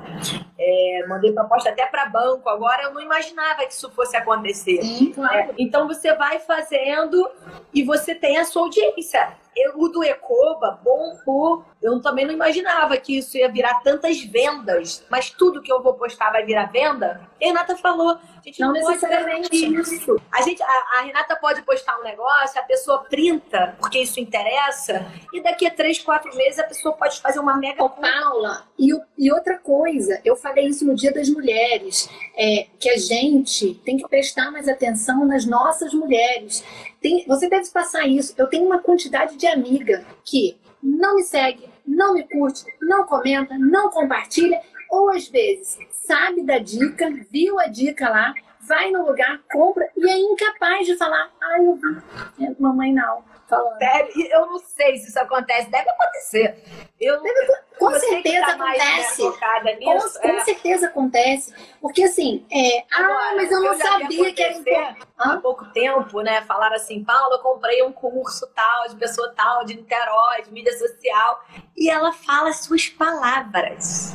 É, mandei proposta até para banco. Agora eu não imaginava que isso fosse acontecer. Sim, claro. é, então você vai fazendo e você tem a sua audiência. Eu, o do Ecoba bombou. Eu também não imaginava que isso ia virar tantas vendas. Mas tudo que eu vou postar vai virar venda? E a Renata falou. A gente não, não necessariamente isso. A, gente, a, a, Renata pode postar um negócio, a pessoa printa, porque isso interessa, e daqui a três, quatro meses a pessoa pode fazer uma mega. Paula, e, e outra coisa, eu falei isso no Dia das Mulheres, é, que a gente tem que prestar mais atenção nas nossas mulheres. Tem, você deve passar isso. Eu tenho uma quantidade de amiga que não me segue, não me curte, não comenta, não compartilha, ou às vezes sabe da dica, viu a dica lá, vai no lugar, compra e é incapaz de falar, ah, eu vi, é, mamãe não. Falando. Deve, eu não sei se isso acontece, deve acontecer. Eu, deve, com certeza tá acontece. Nisso, com, é. com, certeza acontece. Porque assim, é, ah, mas eu não eu sabia que era importante. Há pouco tempo, né? Falaram assim, Paula, eu comprei um curso tal, de pessoa tal, de Niterói, de mídia social. E ela fala suas palavras.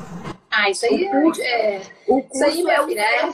Ah, isso aí o curso, é. O curso isso aí, é, é.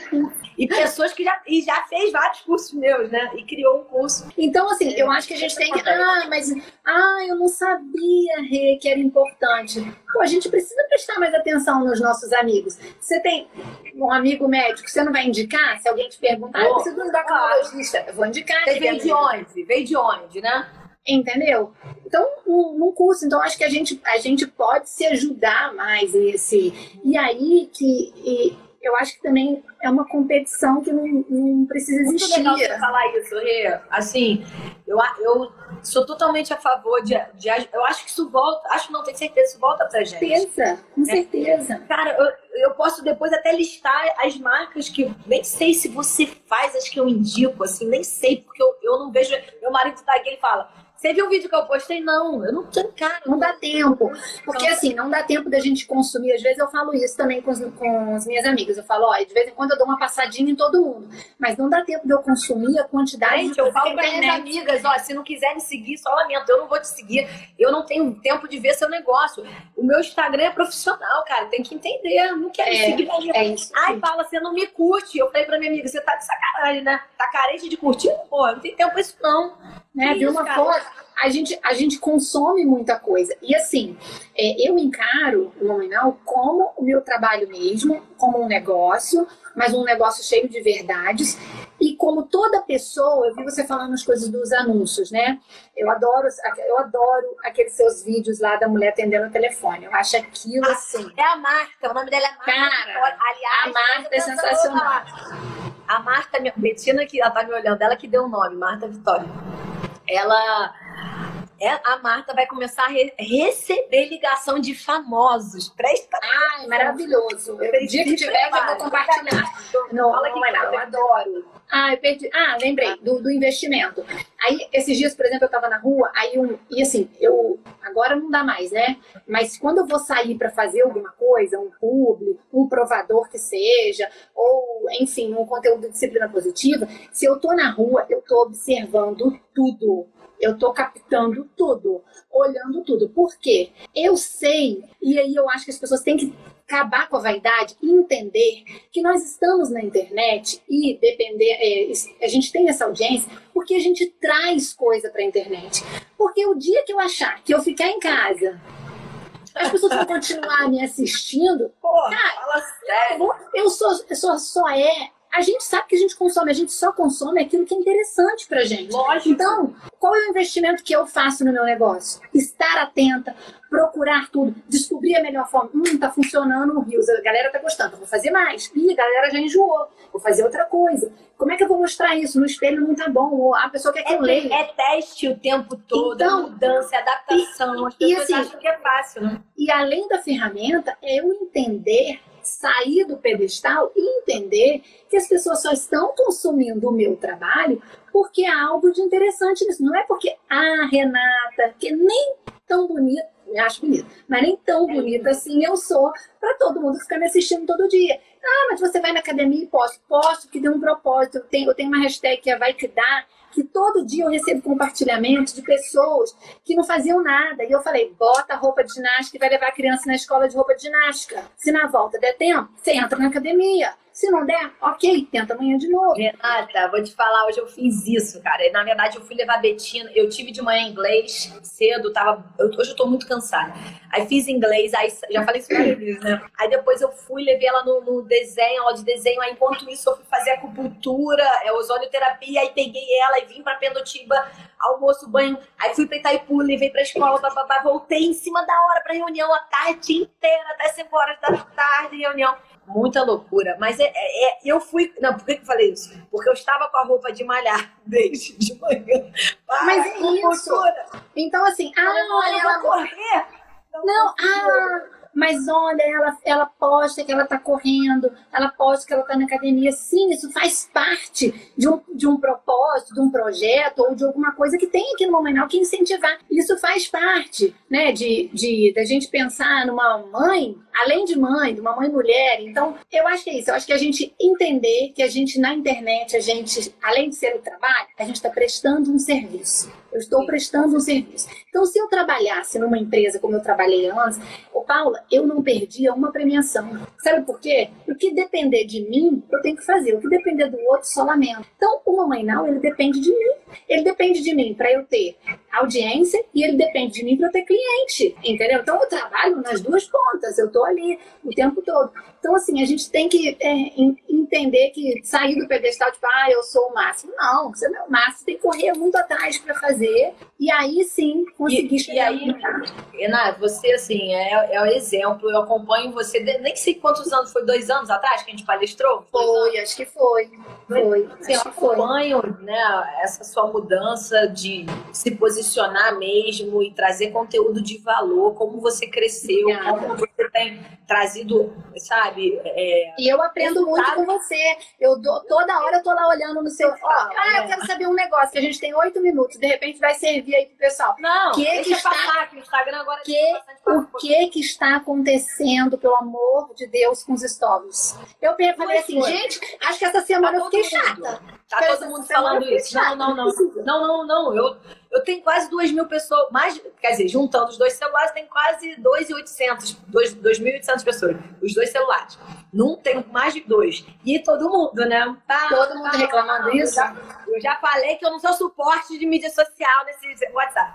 E pessoas que já, e já fez vários cursos meus, né? E criou um curso. Então, assim, eu acho que a gente tem que. Ah, mas. Ah, eu não sabia, Rê, que era importante. Pô, a gente precisa prestar mais atenção nos nossos amigos. Você tem um amigo médico, você não vai indicar? Se alguém te perguntar, ah, eu preciso de um endocrinologista. Eu vou indicar. Você veio de onde? Veio de onde, né? Entendeu? Então, num curso, então acho que a gente, a gente pode se ajudar mais nesse. E aí que e eu acho que também é uma competição que não, não precisa existir. Muito legal você falar isso, Rê. Assim, eu, eu sou totalmente a favor de, de, Eu acho que isso volta. Acho não, tenho certeza, isso volta pra gente. Certeza, com é. certeza. Cara, eu, eu posso depois até listar as marcas que nem sei se você faz, as que eu indico, assim, nem sei, porque eu, eu não vejo. Meu marido tá aqui, ele fala você viu o vídeo que eu postei? Não, eu não tenho cara. Não dá tempo. Porque assim, não dá tempo da gente consumir. Às vezes eu falo isso também com, os, com as minhas amigas. Eu falo, ó, de vez em quando eu dou uma passadinha em todo mundo. Mas não dá tempo de eu consumir a quantidade gente, de eu falo para minhas amigas, ó, se não quiser me seguir, só lamento, eu não vou te seguir. Eu não tenho tempo de ver seu negócio. O meu Instagram é profissional, cara. Tem que entender. Eu não quero é, seguir. É isso. Ai, Paula, você não me curte. Eu falei pra minha amiga, você tá de sacanagem, né? Tá carente de curtir? Pô, não tem tempo pra isso, não. Né? Viu uma foto? A gente, a gente consome muita coisa. E assim, é, eu encaro o nominal como o meu trabalho mesmo, como um negócio, mas um negócio cheio de verdades. E como toda pessoa, eu vi você falando as coisas dos anúncios, né? Eu adoro, eu adoro aqueles seus vídeos lá da mulher atendendo o telefone. Eu acho aquilo ah, assim. É a Marta, o nome dela é Marta. Cara, aliás, a Marta é sensacional. A Marta, Betina, que ela tá me olhando, ela que deu o nome, Marta Vitória. Ela a Marta vai começar a re receber ligação de famosos. Presta Ai, maravilhoso. O dia que tiver, eu vou compartilhar. Não, não, não, não, eu adoro. Ah, eu perdi. Ah, lembrei, do, do investimento. Aí, esses dias, por exemplo, eu tava na rua, aí um. E assim, eu. Agora não dá mais, né? Mas quando eu vou sair para fazer alguma coisa, um publi, um provador que seja, ou, enfim, um conteúdo de disciplina positiva, se eu tô na rua, eu tô observando tudo eu estou captando tudo, olhando tudo. Por quê? Eu sei, e aí eu acho que as pessoas têm que acabar com a vaidade e entender que nós estamos na internet e depender, é, a gente tem essa audiência porque a gente traz coisa para a internet. Porque o dia que eu achar que eu ficar em casa as pessoas vão continuar me assistindo. Porra, cara, fala sério. Eu sou, eu sou só é a gente sabe que a gente consome, a gente só consome aquilo que é interessante pra gente. Lógico. Então, qual é o investimento que eu faço no meu negócio? Estar atenta, procurar tudo, descobrir a melhor forma. Hum, tá funcionando no Rios, a galera tá gostando, vou fazer mais. Ih, a galera já enjoou, vou fazer outra coisa. Como é que eu vou mostrar isso? No espelho não tá bom, ou a pessoa quer que é, eu leia. É teste o tempo todo, é então, mudança, é adaptação. As pessoas e assim, acham que é fácil, né? E além da ferramenta, é eu entender sair do pedestal e entender que as pessoas só estão consumindo o meu trabalho porque há algo de interessante nisso. Não é porque, ah, Renata, que nem tão bonita, acho bonita, mas nem tão bonita assim eu sou para todo mundo ficar me assistindo todo dia. Ah, mas você vai na academia e posto. Posto que deu um propósito. Eu tenho, eu tenho uma hashtag que é Vai Te Dar, que todo dia eu recebo compartilhamento de pessoas que não faziam nada. E eu falei, bota roupa de ginástica e vai levar a criança na escola de roupa de ginástica. Se na volta der tempo, você entra na academia. Se não der, ok, tenta amanhã de novo. Renata, vou te falar, hoje eu fiz isso, cara. Na verdade, eu fui levar Betina, eu tive de manhã inglês cedo, tava. Eu, hoje eu tô muito cansada. Aí fiz inglês, aí já falei isso várias vezes, né? Aí depois eu fui, levei ela no, no desenho, aula de desenho. Aí enquanto isso, eu fui fazer acupuntura, é, ozonioterapia, aí peguei ela e vim pra Pendotiba, almoço, banho. Aí fui pra Itaipu, levei pra escola, voltei em cima da hora pra reunião a tarde inteira, até 5 horas da tarde, reunião muita loucura. Mas é, é, é, eu fui. Não, por que eu falei isso? Porque eu estava com a roupa de malhar desde de manhã. Para, Mas é isso. Loucura. Então, assim, ah, olha, ela correr. Não, não ah mas olha, ela, ela posta que ela está correndo, ela posta que ela está na academia. Sim, isso faz parte de um, de um propósito, de um projeto ou de alguma coisa que tem aqui no Momenal que incentivar. Isso faz parte, né, de, de da gente pensar numa mãe, além de mãe, de uma mãe mulher. Então, eu acho que é isso. Eu acho que a gente entender que a gente na internet, a gente, além de ser o trabalho, a gente está prestando um serviço. Eu estou prestando um serviço. Então, se eu trabalhasse numa empresa como eu trabalhei antes, Paula, eu não perdia uma premiação. Sabe por quê? O que depender de mim, eu tenho que fazer. O que depender do outro, só lamento. Então, o Mamãe Não, ele depende de mim. Ele depende de mim para eu ter audiência e ele depende de mim para ter cliente, entendeu? Então, eu trabalho nas duas pontas. Eu estou ali o tempo todo. Então, assim, a gente tem que é, entender que sair do pedestal, tipo, ah, eu sou o máximo. Não, você não é o máximo. Tem que correr muito atrás para fazer. E aí, sim, conseguir e, chegar e aí, Renato, você, assim, é, é o exemplo. Eu acompanho você, nem sei quantos anos, foi dois anos atrás que a gente palestrou? Foi, acho que foi. Foi. Sim, eu acompanho né, essa sua mudança de se posicionar mesmo e trazer conteúdo de valor, como você cresceu, Obrigada. como você tem trazido, sabe? É, e eu aprendo muito com você. Eu dou, toda hora eu tô lá olhando no seu. Ó, ah, eu quero saber um negócio que a gente tem oito minutos, de repente vai servir aí pro pessoal. Não, que deixa que está, passar, que o Instagram agora que, O que que está acontecendo, pelo amor de Deus, com os stories? Eu falei assim, gente, acho que essa semana tá eu fiquei chata. Tá todo mundo falando isso. Não, não, não. Não, não, não. Eu, eu tenho quase 2 mil pessoas, mais, quer dizer, juntando os dois celulares, tem quase 2.800, 2.800 pessoas, os dois celulares. Num tem mais de dois. E todo mundo, né? Tá, todo mundo tá, reclamando isso. Eu já, eu já falei que eu não sou suporte de mídia social nesse WhatsApp.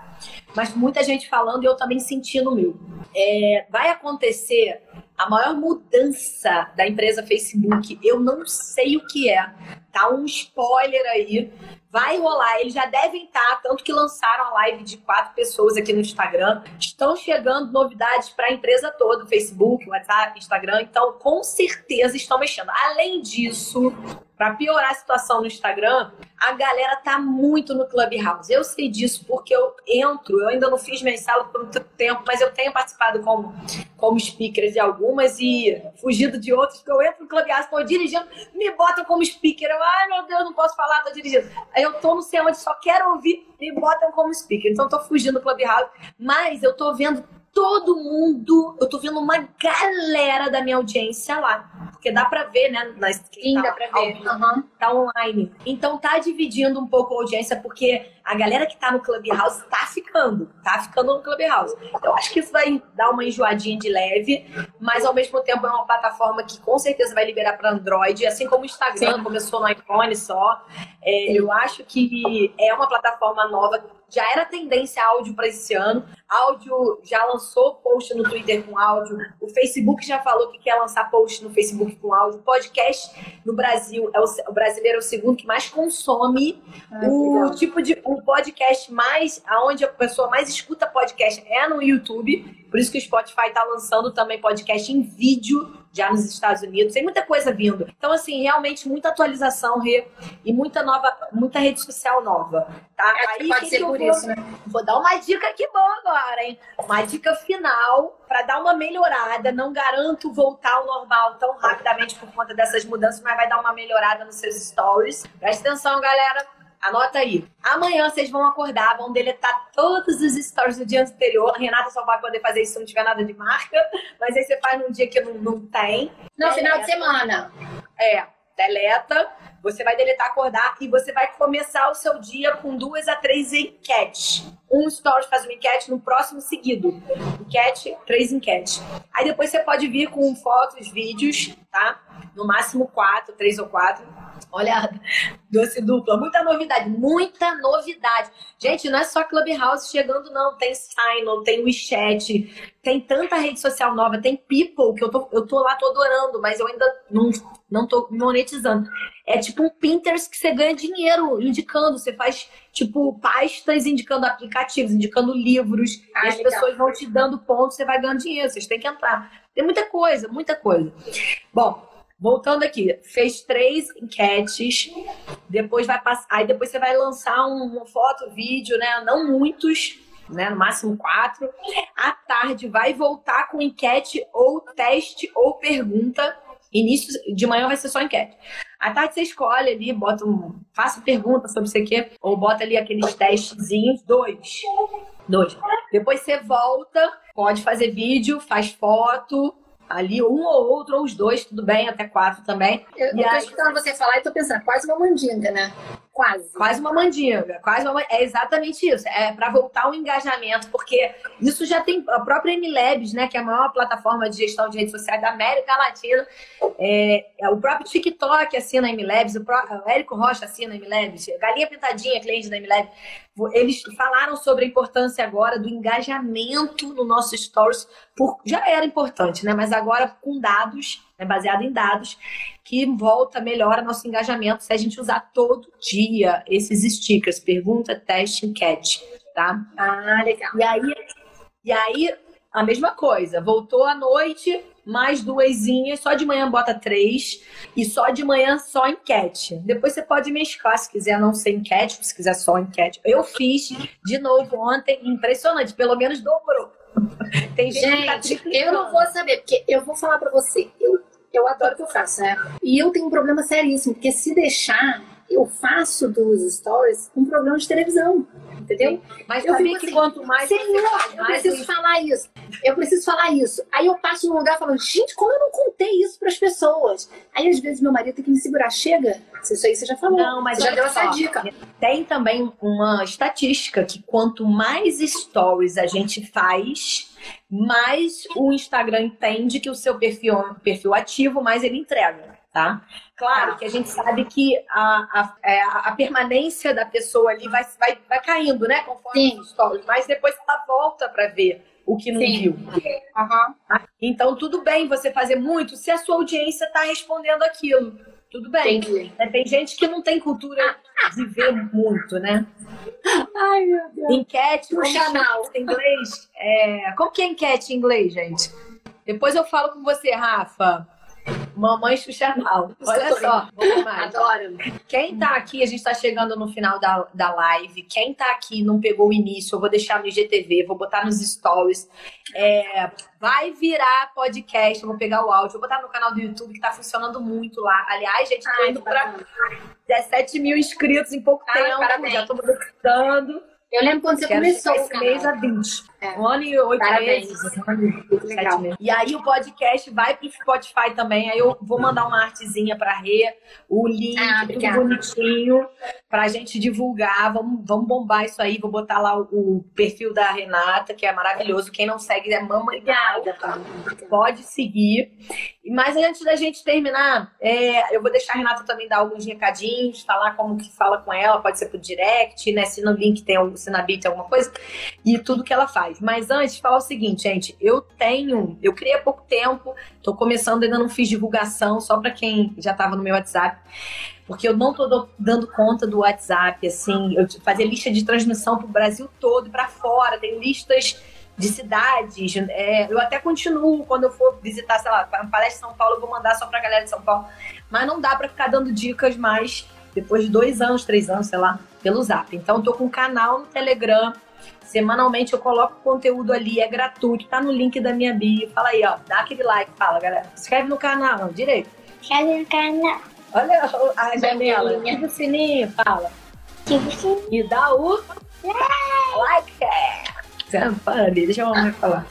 Mas muita gente falando e eu também sentindo o meu. É, vai acontecer a maior mudança da empresa Facebook, eu não sei o que é. Tá um spoiler aí. Vai rolar, eles já devem estar, tanto que lançaram a live de quatro pessoas aqui no Instagram. Estão chegando novidades para a empresa toda, Facebook, WhatsApp, Instagram. Então, com certeza estão mexendo. Além disso, para piorar a situação no Instagram, a galera tá muito no Clubhouse. Eu sei disso porque eu entro, eu ainda não fiz minha sala por muito tempo, mas eu tenho participado como, como speaker de algumas e fugido de outras, porque eu entro no Clubhouse, estou dirigindo, me botam como speaker. Eu, ai meu Deus, não posso falar, tô dirigindo. Aí eu tô no céu onde só quero ouvir, me botam como speaker. Então eu tô fugindo do Clubhouse, mas eu tô vendo todo mundo, eu tô vendo uma galera da minha audiência lá. Porque dá pra ver, né? Na, Sim, tá dá pra ver. Aham. Tá online. Então tá dividindo um pouco a audiência, porque a galera que tá no Clubhouse tá ficando. Tá ficando no Clubhouse. Eu acho que isso vai dar uma enjoadinha de leve, mas ao mesmo tempo é uma plataforma que com certeza vai liberar para Android, assim como o Instagram Sim. começou no iPhone só. É, eu acho que é uma plataforma nova. Já era tendência áudio para esse ano. Áudio já lançou post no Twitter com áudio. O Facebook já falou que quer lançar post no Facebook com áudio. Podcast no Brasil é o, o brasileiro é o segundo que mais consome o tipo de o podcast mais aonde a pessoa mais escuta podcast é no YouTube. Por isso que o Spotify tá lançando também podcast em vídeo já nos Estados Unidos. Tem muita coisa vindo. Então assim, realmente muita atualização, Rê, e muita nova, muita rede social nova, tá? Acho que pode que ser que eu por vou- isso, né? Vou dar uma dica aqui boa agora, hein? Uma dica final para dar uma melhorada. Não garanto voltar ao normal tão rapidamente por conta dessas mudanças, mas vai dar uma melhorada nos seus stories. Presta atenção, galera. Anota aí. Amanhã vocês vão acordar, vão deletar todos os stories do dia anterior. A Renata só vai poder fazer isso se não tiver nada de marca. Mas aí você faz num dia que não, não tem. Não, final de semana. É, deleta. Você vai deletar, acordar e você vai começar o seu dia com duas a três enquetes. Um stories faz uma enquete no próximo seguido. Enquete, três enquetes. Aí depois você pode vir com fotos, vídeos, tá? No máximo quatro, três ou quatro. Olha, doce dupla, muita novidade, muita novidade. Gente, não é só Clubhouse chegando, não. Tem Signal, tem WeChat, tem tanta rede social nova, tem People, que eu tô, eu tô lá, tô adorando, mas eu ainda não, não tô monetizando. É tipo um Pinterest que você ganha dinheiro indicando. Você faz, tipo, pastas indicando aplicativos, indicando livros. Ah, e as legal. pessoas vão te dando pontos, você vai ganhando dinheiro. Vocês têm que entrar. Tem muita coisa, muita coisa. Bom, voltando aqui. Fez três enquetes. Depois vai passar. Aí depois você vai lançar um, uma foto, vídeo, né? Não muitos. Né, no máximo quatro. À tarde vai voltar com enquete ou teste ou pergunta. Início de manhã vai ser só enquete. À tarde você escolhe ali, bota um. Faça pergunta sobre isso aqui, ou bota ali aqueles testezinhos, dois. Dois. Depois você volta, pode fazer vídeo, faz foto, ali um ou outro, ou os dois, tudo bem, até quatro também. Eu, E eu tô aí- escutando você falar e tô pensando, quase uma mandinga, né? Quase. Quase uma mandinga, quase uma, é exatamente isso. É para voltar o engajamento, porque isso já tem a própria MLabs, né, que é a maior plataforma de gestão de redes sociais da América Latina. É, é o próprio TikTok assina a MLabs, o, pró- o Érico Rocha assina a MLabs, Galinha Pintadinha, cliente da MLabs. Eles falaram sobre a importância agora do engajamento no nosso stories, por, já era importante, né, mas agora com dados, né, baseado em dados, que volta, melhora nosso engajamento se a gente usar todo dia esses stickers, pergunta, teste, enquete, tá? Ah, legal. E aí, e aí a mesma coisa, voltou à noite, mais duasinhas, só de manhã bota três, e só de manhã só enquete. Depois você pode mesclar, se quiser não ser enquete, se quiser só enquete. Eu fiz de novo ontem, impressionante, pelo menos dobrou. Tem gente, que tá Gente, triplicando. eu não vou saber, porque eu vou falar pra você. Eu, eu adoro o que eu faço, né? E eu tenho um problema seríssimo, porque se deixar, eu faço dos stories um programa de televisão. Entendeu? Mas Eu fico que assim, quanto mais Senhor, faz, eu mais preciso falar isso. Eu preciso falar isso. Aí eu passo num lugar falando, gente, como eu não contei isso pras pessoas? Aí às vezes meu marido tem que me segurar. Chega, isso aí você já falou. Não, mas já deu essa dica. Tem também uma estatística que quanto mais stories a gente faz, mais o Instagram entende que o seu perfil é perfil ativo, mais ele entrega, tá? Claro que a gente sabe que a, a, é, a permanência da pessoa ali vai, vai, vai caindo, né? Conforme Sim. os stories, mas depois ela volta para ver o que não Sim. viu. Aham. Então, tudo bem você fazer muito se a sua audiência está respondendo aquilo. Tudo bem. Entendi. Né? Tem gente que não tem cultura de ver muito, né? Ai, meu Deus. Enquete, não. isso em inglês? É... Como que é enquete em inglês, gente? Depois eu falo com você, Rafa. Mamãe Xuxanal. Olha só, vamos mais. Adoro. Quem tá aqui, a gente tá chegando no final da, da live. Quem tá aqui não pegou o início, eu vou deixar no IGTV, vou botar nos stories. É, vai virar podcast, eu vou pegar o áudio, vou botar no canal do YouTube que tá funcionando muito lá. Aliás, gente, tô indo que pra bacana. 17 mil inscritos em pouco Ai, tempo, parabéns. já tô monetizando. Eu lembro quando você Quero começou esse mês a canal. 20. É. Um ano e oito Parabéns. meses. Muito legal. Meses. E aí o podcast vai pro Spotify também. Aí eu vou mandar uma artezinha pra Rê, o link, Ah, tudo bonitinho, pra gente divulgar. Vamos, vamos bombar isso aí. Vou botar lá o, o perfil da Renata, que é maravilhoso. Quem não segue é Mama Obrigada, Paulo. Pode seguir. Mas antes da gente terminar, é, eu vou deixar a Renata também dar alguns recadinhos, falar como que fala com ela, pode ser por direct, né? Se no link tem algum, se na Bit tem alguma coisa, e tudo que ela faz. Mas antes, falar o seguinte, gente, eu tenho, eu criei há pouco tempo, tô começando, ainda não fiz divulgação, só para quem já tava no meu WhatsApp. Porque eu não tô do- dando conta do WhatsApp, assim, eu fazer lista de transmissão pro Brasil todo e para fora, tem listas de cidades. é, eu até continuo quando eu for visitar, sei lá, palestra em São Paulo, eu vou mandar só pra galera de São Paulo. Mas não dá pra ficar dando dicas mais depois de dois anos, três anos, sei lá, pelo Zap. Então tô com um canal no Telegram. Semanalmente eu coloco conteúdo ali, é gratuito, tá no link da minha bio. Fala aí, ó, dá aquele like, fala, galera. Se inscreve no canal, direito. Inscreve no canal. Olha a janela, ativa o sininho, fala. Ativa o sininho. E dá o like. Para, deixa mamãe falar.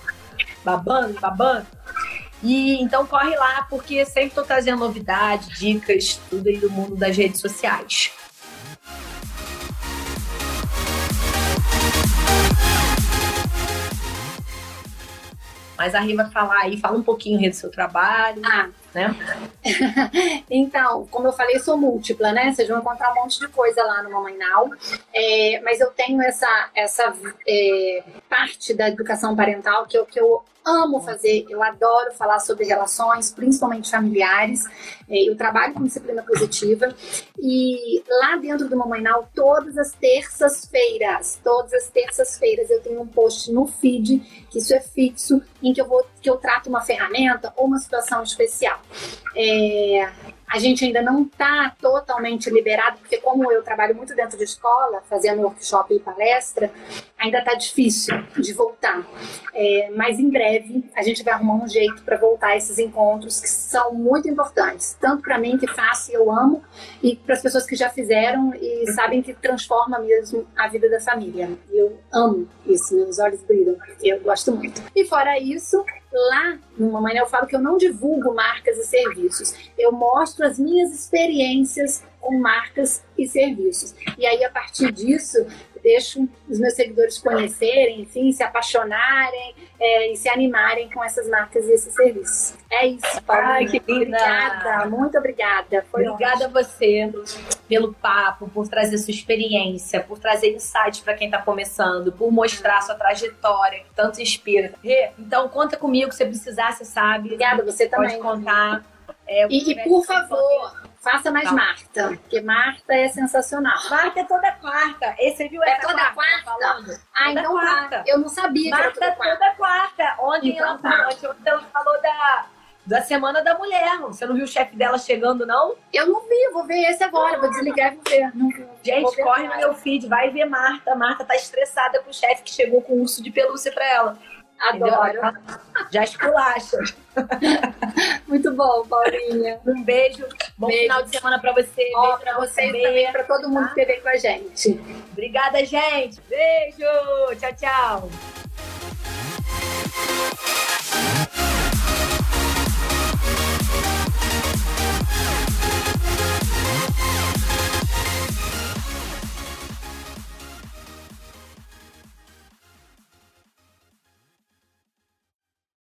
Babando, babando. E então corre lá, porque sempre tô trazendo novidade, dicas, tudo aí do mundo das redes sociais. Mas a Ri vai falar aí, fala um pouquinho do seu trabalho, Ah, né? Então, como eu falei, eu sou múltipla, né? Vocês vão encontrar um monte de coisa lá no Mamãe Now. É, mas eu tenho essa, essa é, parte da educação parental que eu, que eu amo fazer. Eu adoro falar sobre relações, principalmente familiares. É, eu trabalho com disciplina positiva. E lá dentro do Mamãe todas as terças-feiras, todas as terças-feiras eu tenho um post no feed, que isso é fixo, em que eu, vou, que eu trato uma ferramenta ou uma situação especial. É, a gente ainda não está totalmente liberado, porque como eu trabalho muito dentro de escola, fazendo workshop e palestra, ainda está difícil de voltar. É, mas em breve a gente vai arrumar um jeito para voltar a esses encontros que são muito importantes, tanto para mim que faço e eu amo, e para as pessoas que já fizeram e sabem que transforma mesmo a vida da família. Eu amo isso, meus olhos brilham, porque eu gosto muito. E fora isso, lá no Mamãe eu falo que eu não divulgo marcas e serviços. Eu mostro as minhas experiências com marcas e serviços. E aí, a partir disso, deixo os meus seguidores conhecerem, enfim, se apaixonarem é, e se animarem com essas marcas e esses serviços. É isso, Paulinha. Ai, que linda! Obrigada, muito obrigada. Foi Obrigada a você pelo papo, por trazer sua experiência, por trazer insights para quem está começando, por mostrar sua trajetória que tanto inspira. Rê, então conta comigo se precisar, você sabe. Obrigada, você Pode também. contar. É, E, e por favor, faça mais Tá. Marta, porque Marta é sensacional. Marta é toda quarta. Esse, viu É essa toda quarta? quarta? Ah, Toda então quarta. tá. Eu não sabia que era Marta toda é quarta. toda quarta. Ontem Então ela tá. falou, ontem ela falou da, da Semana da Mulher. Você não viu o chefe dela chegando, não? Eu não vi, vou ver esse agora, vou desligar e vou ver. Não, Gente, ver corre no meu feed, vai ver Marta. Marta tá estressada com o chefe que chegou com um urso de pelúcia pra ela. Adoro. Tá- Já esculacha. Muito bom, Paulinha. Um beijo. Bom Beijo. final de semana pra você. Ó, Beijo vocês você. também, pra todo mundo que esteve com a gente. Obrigada, gente. Beijo. Tchau, tchau.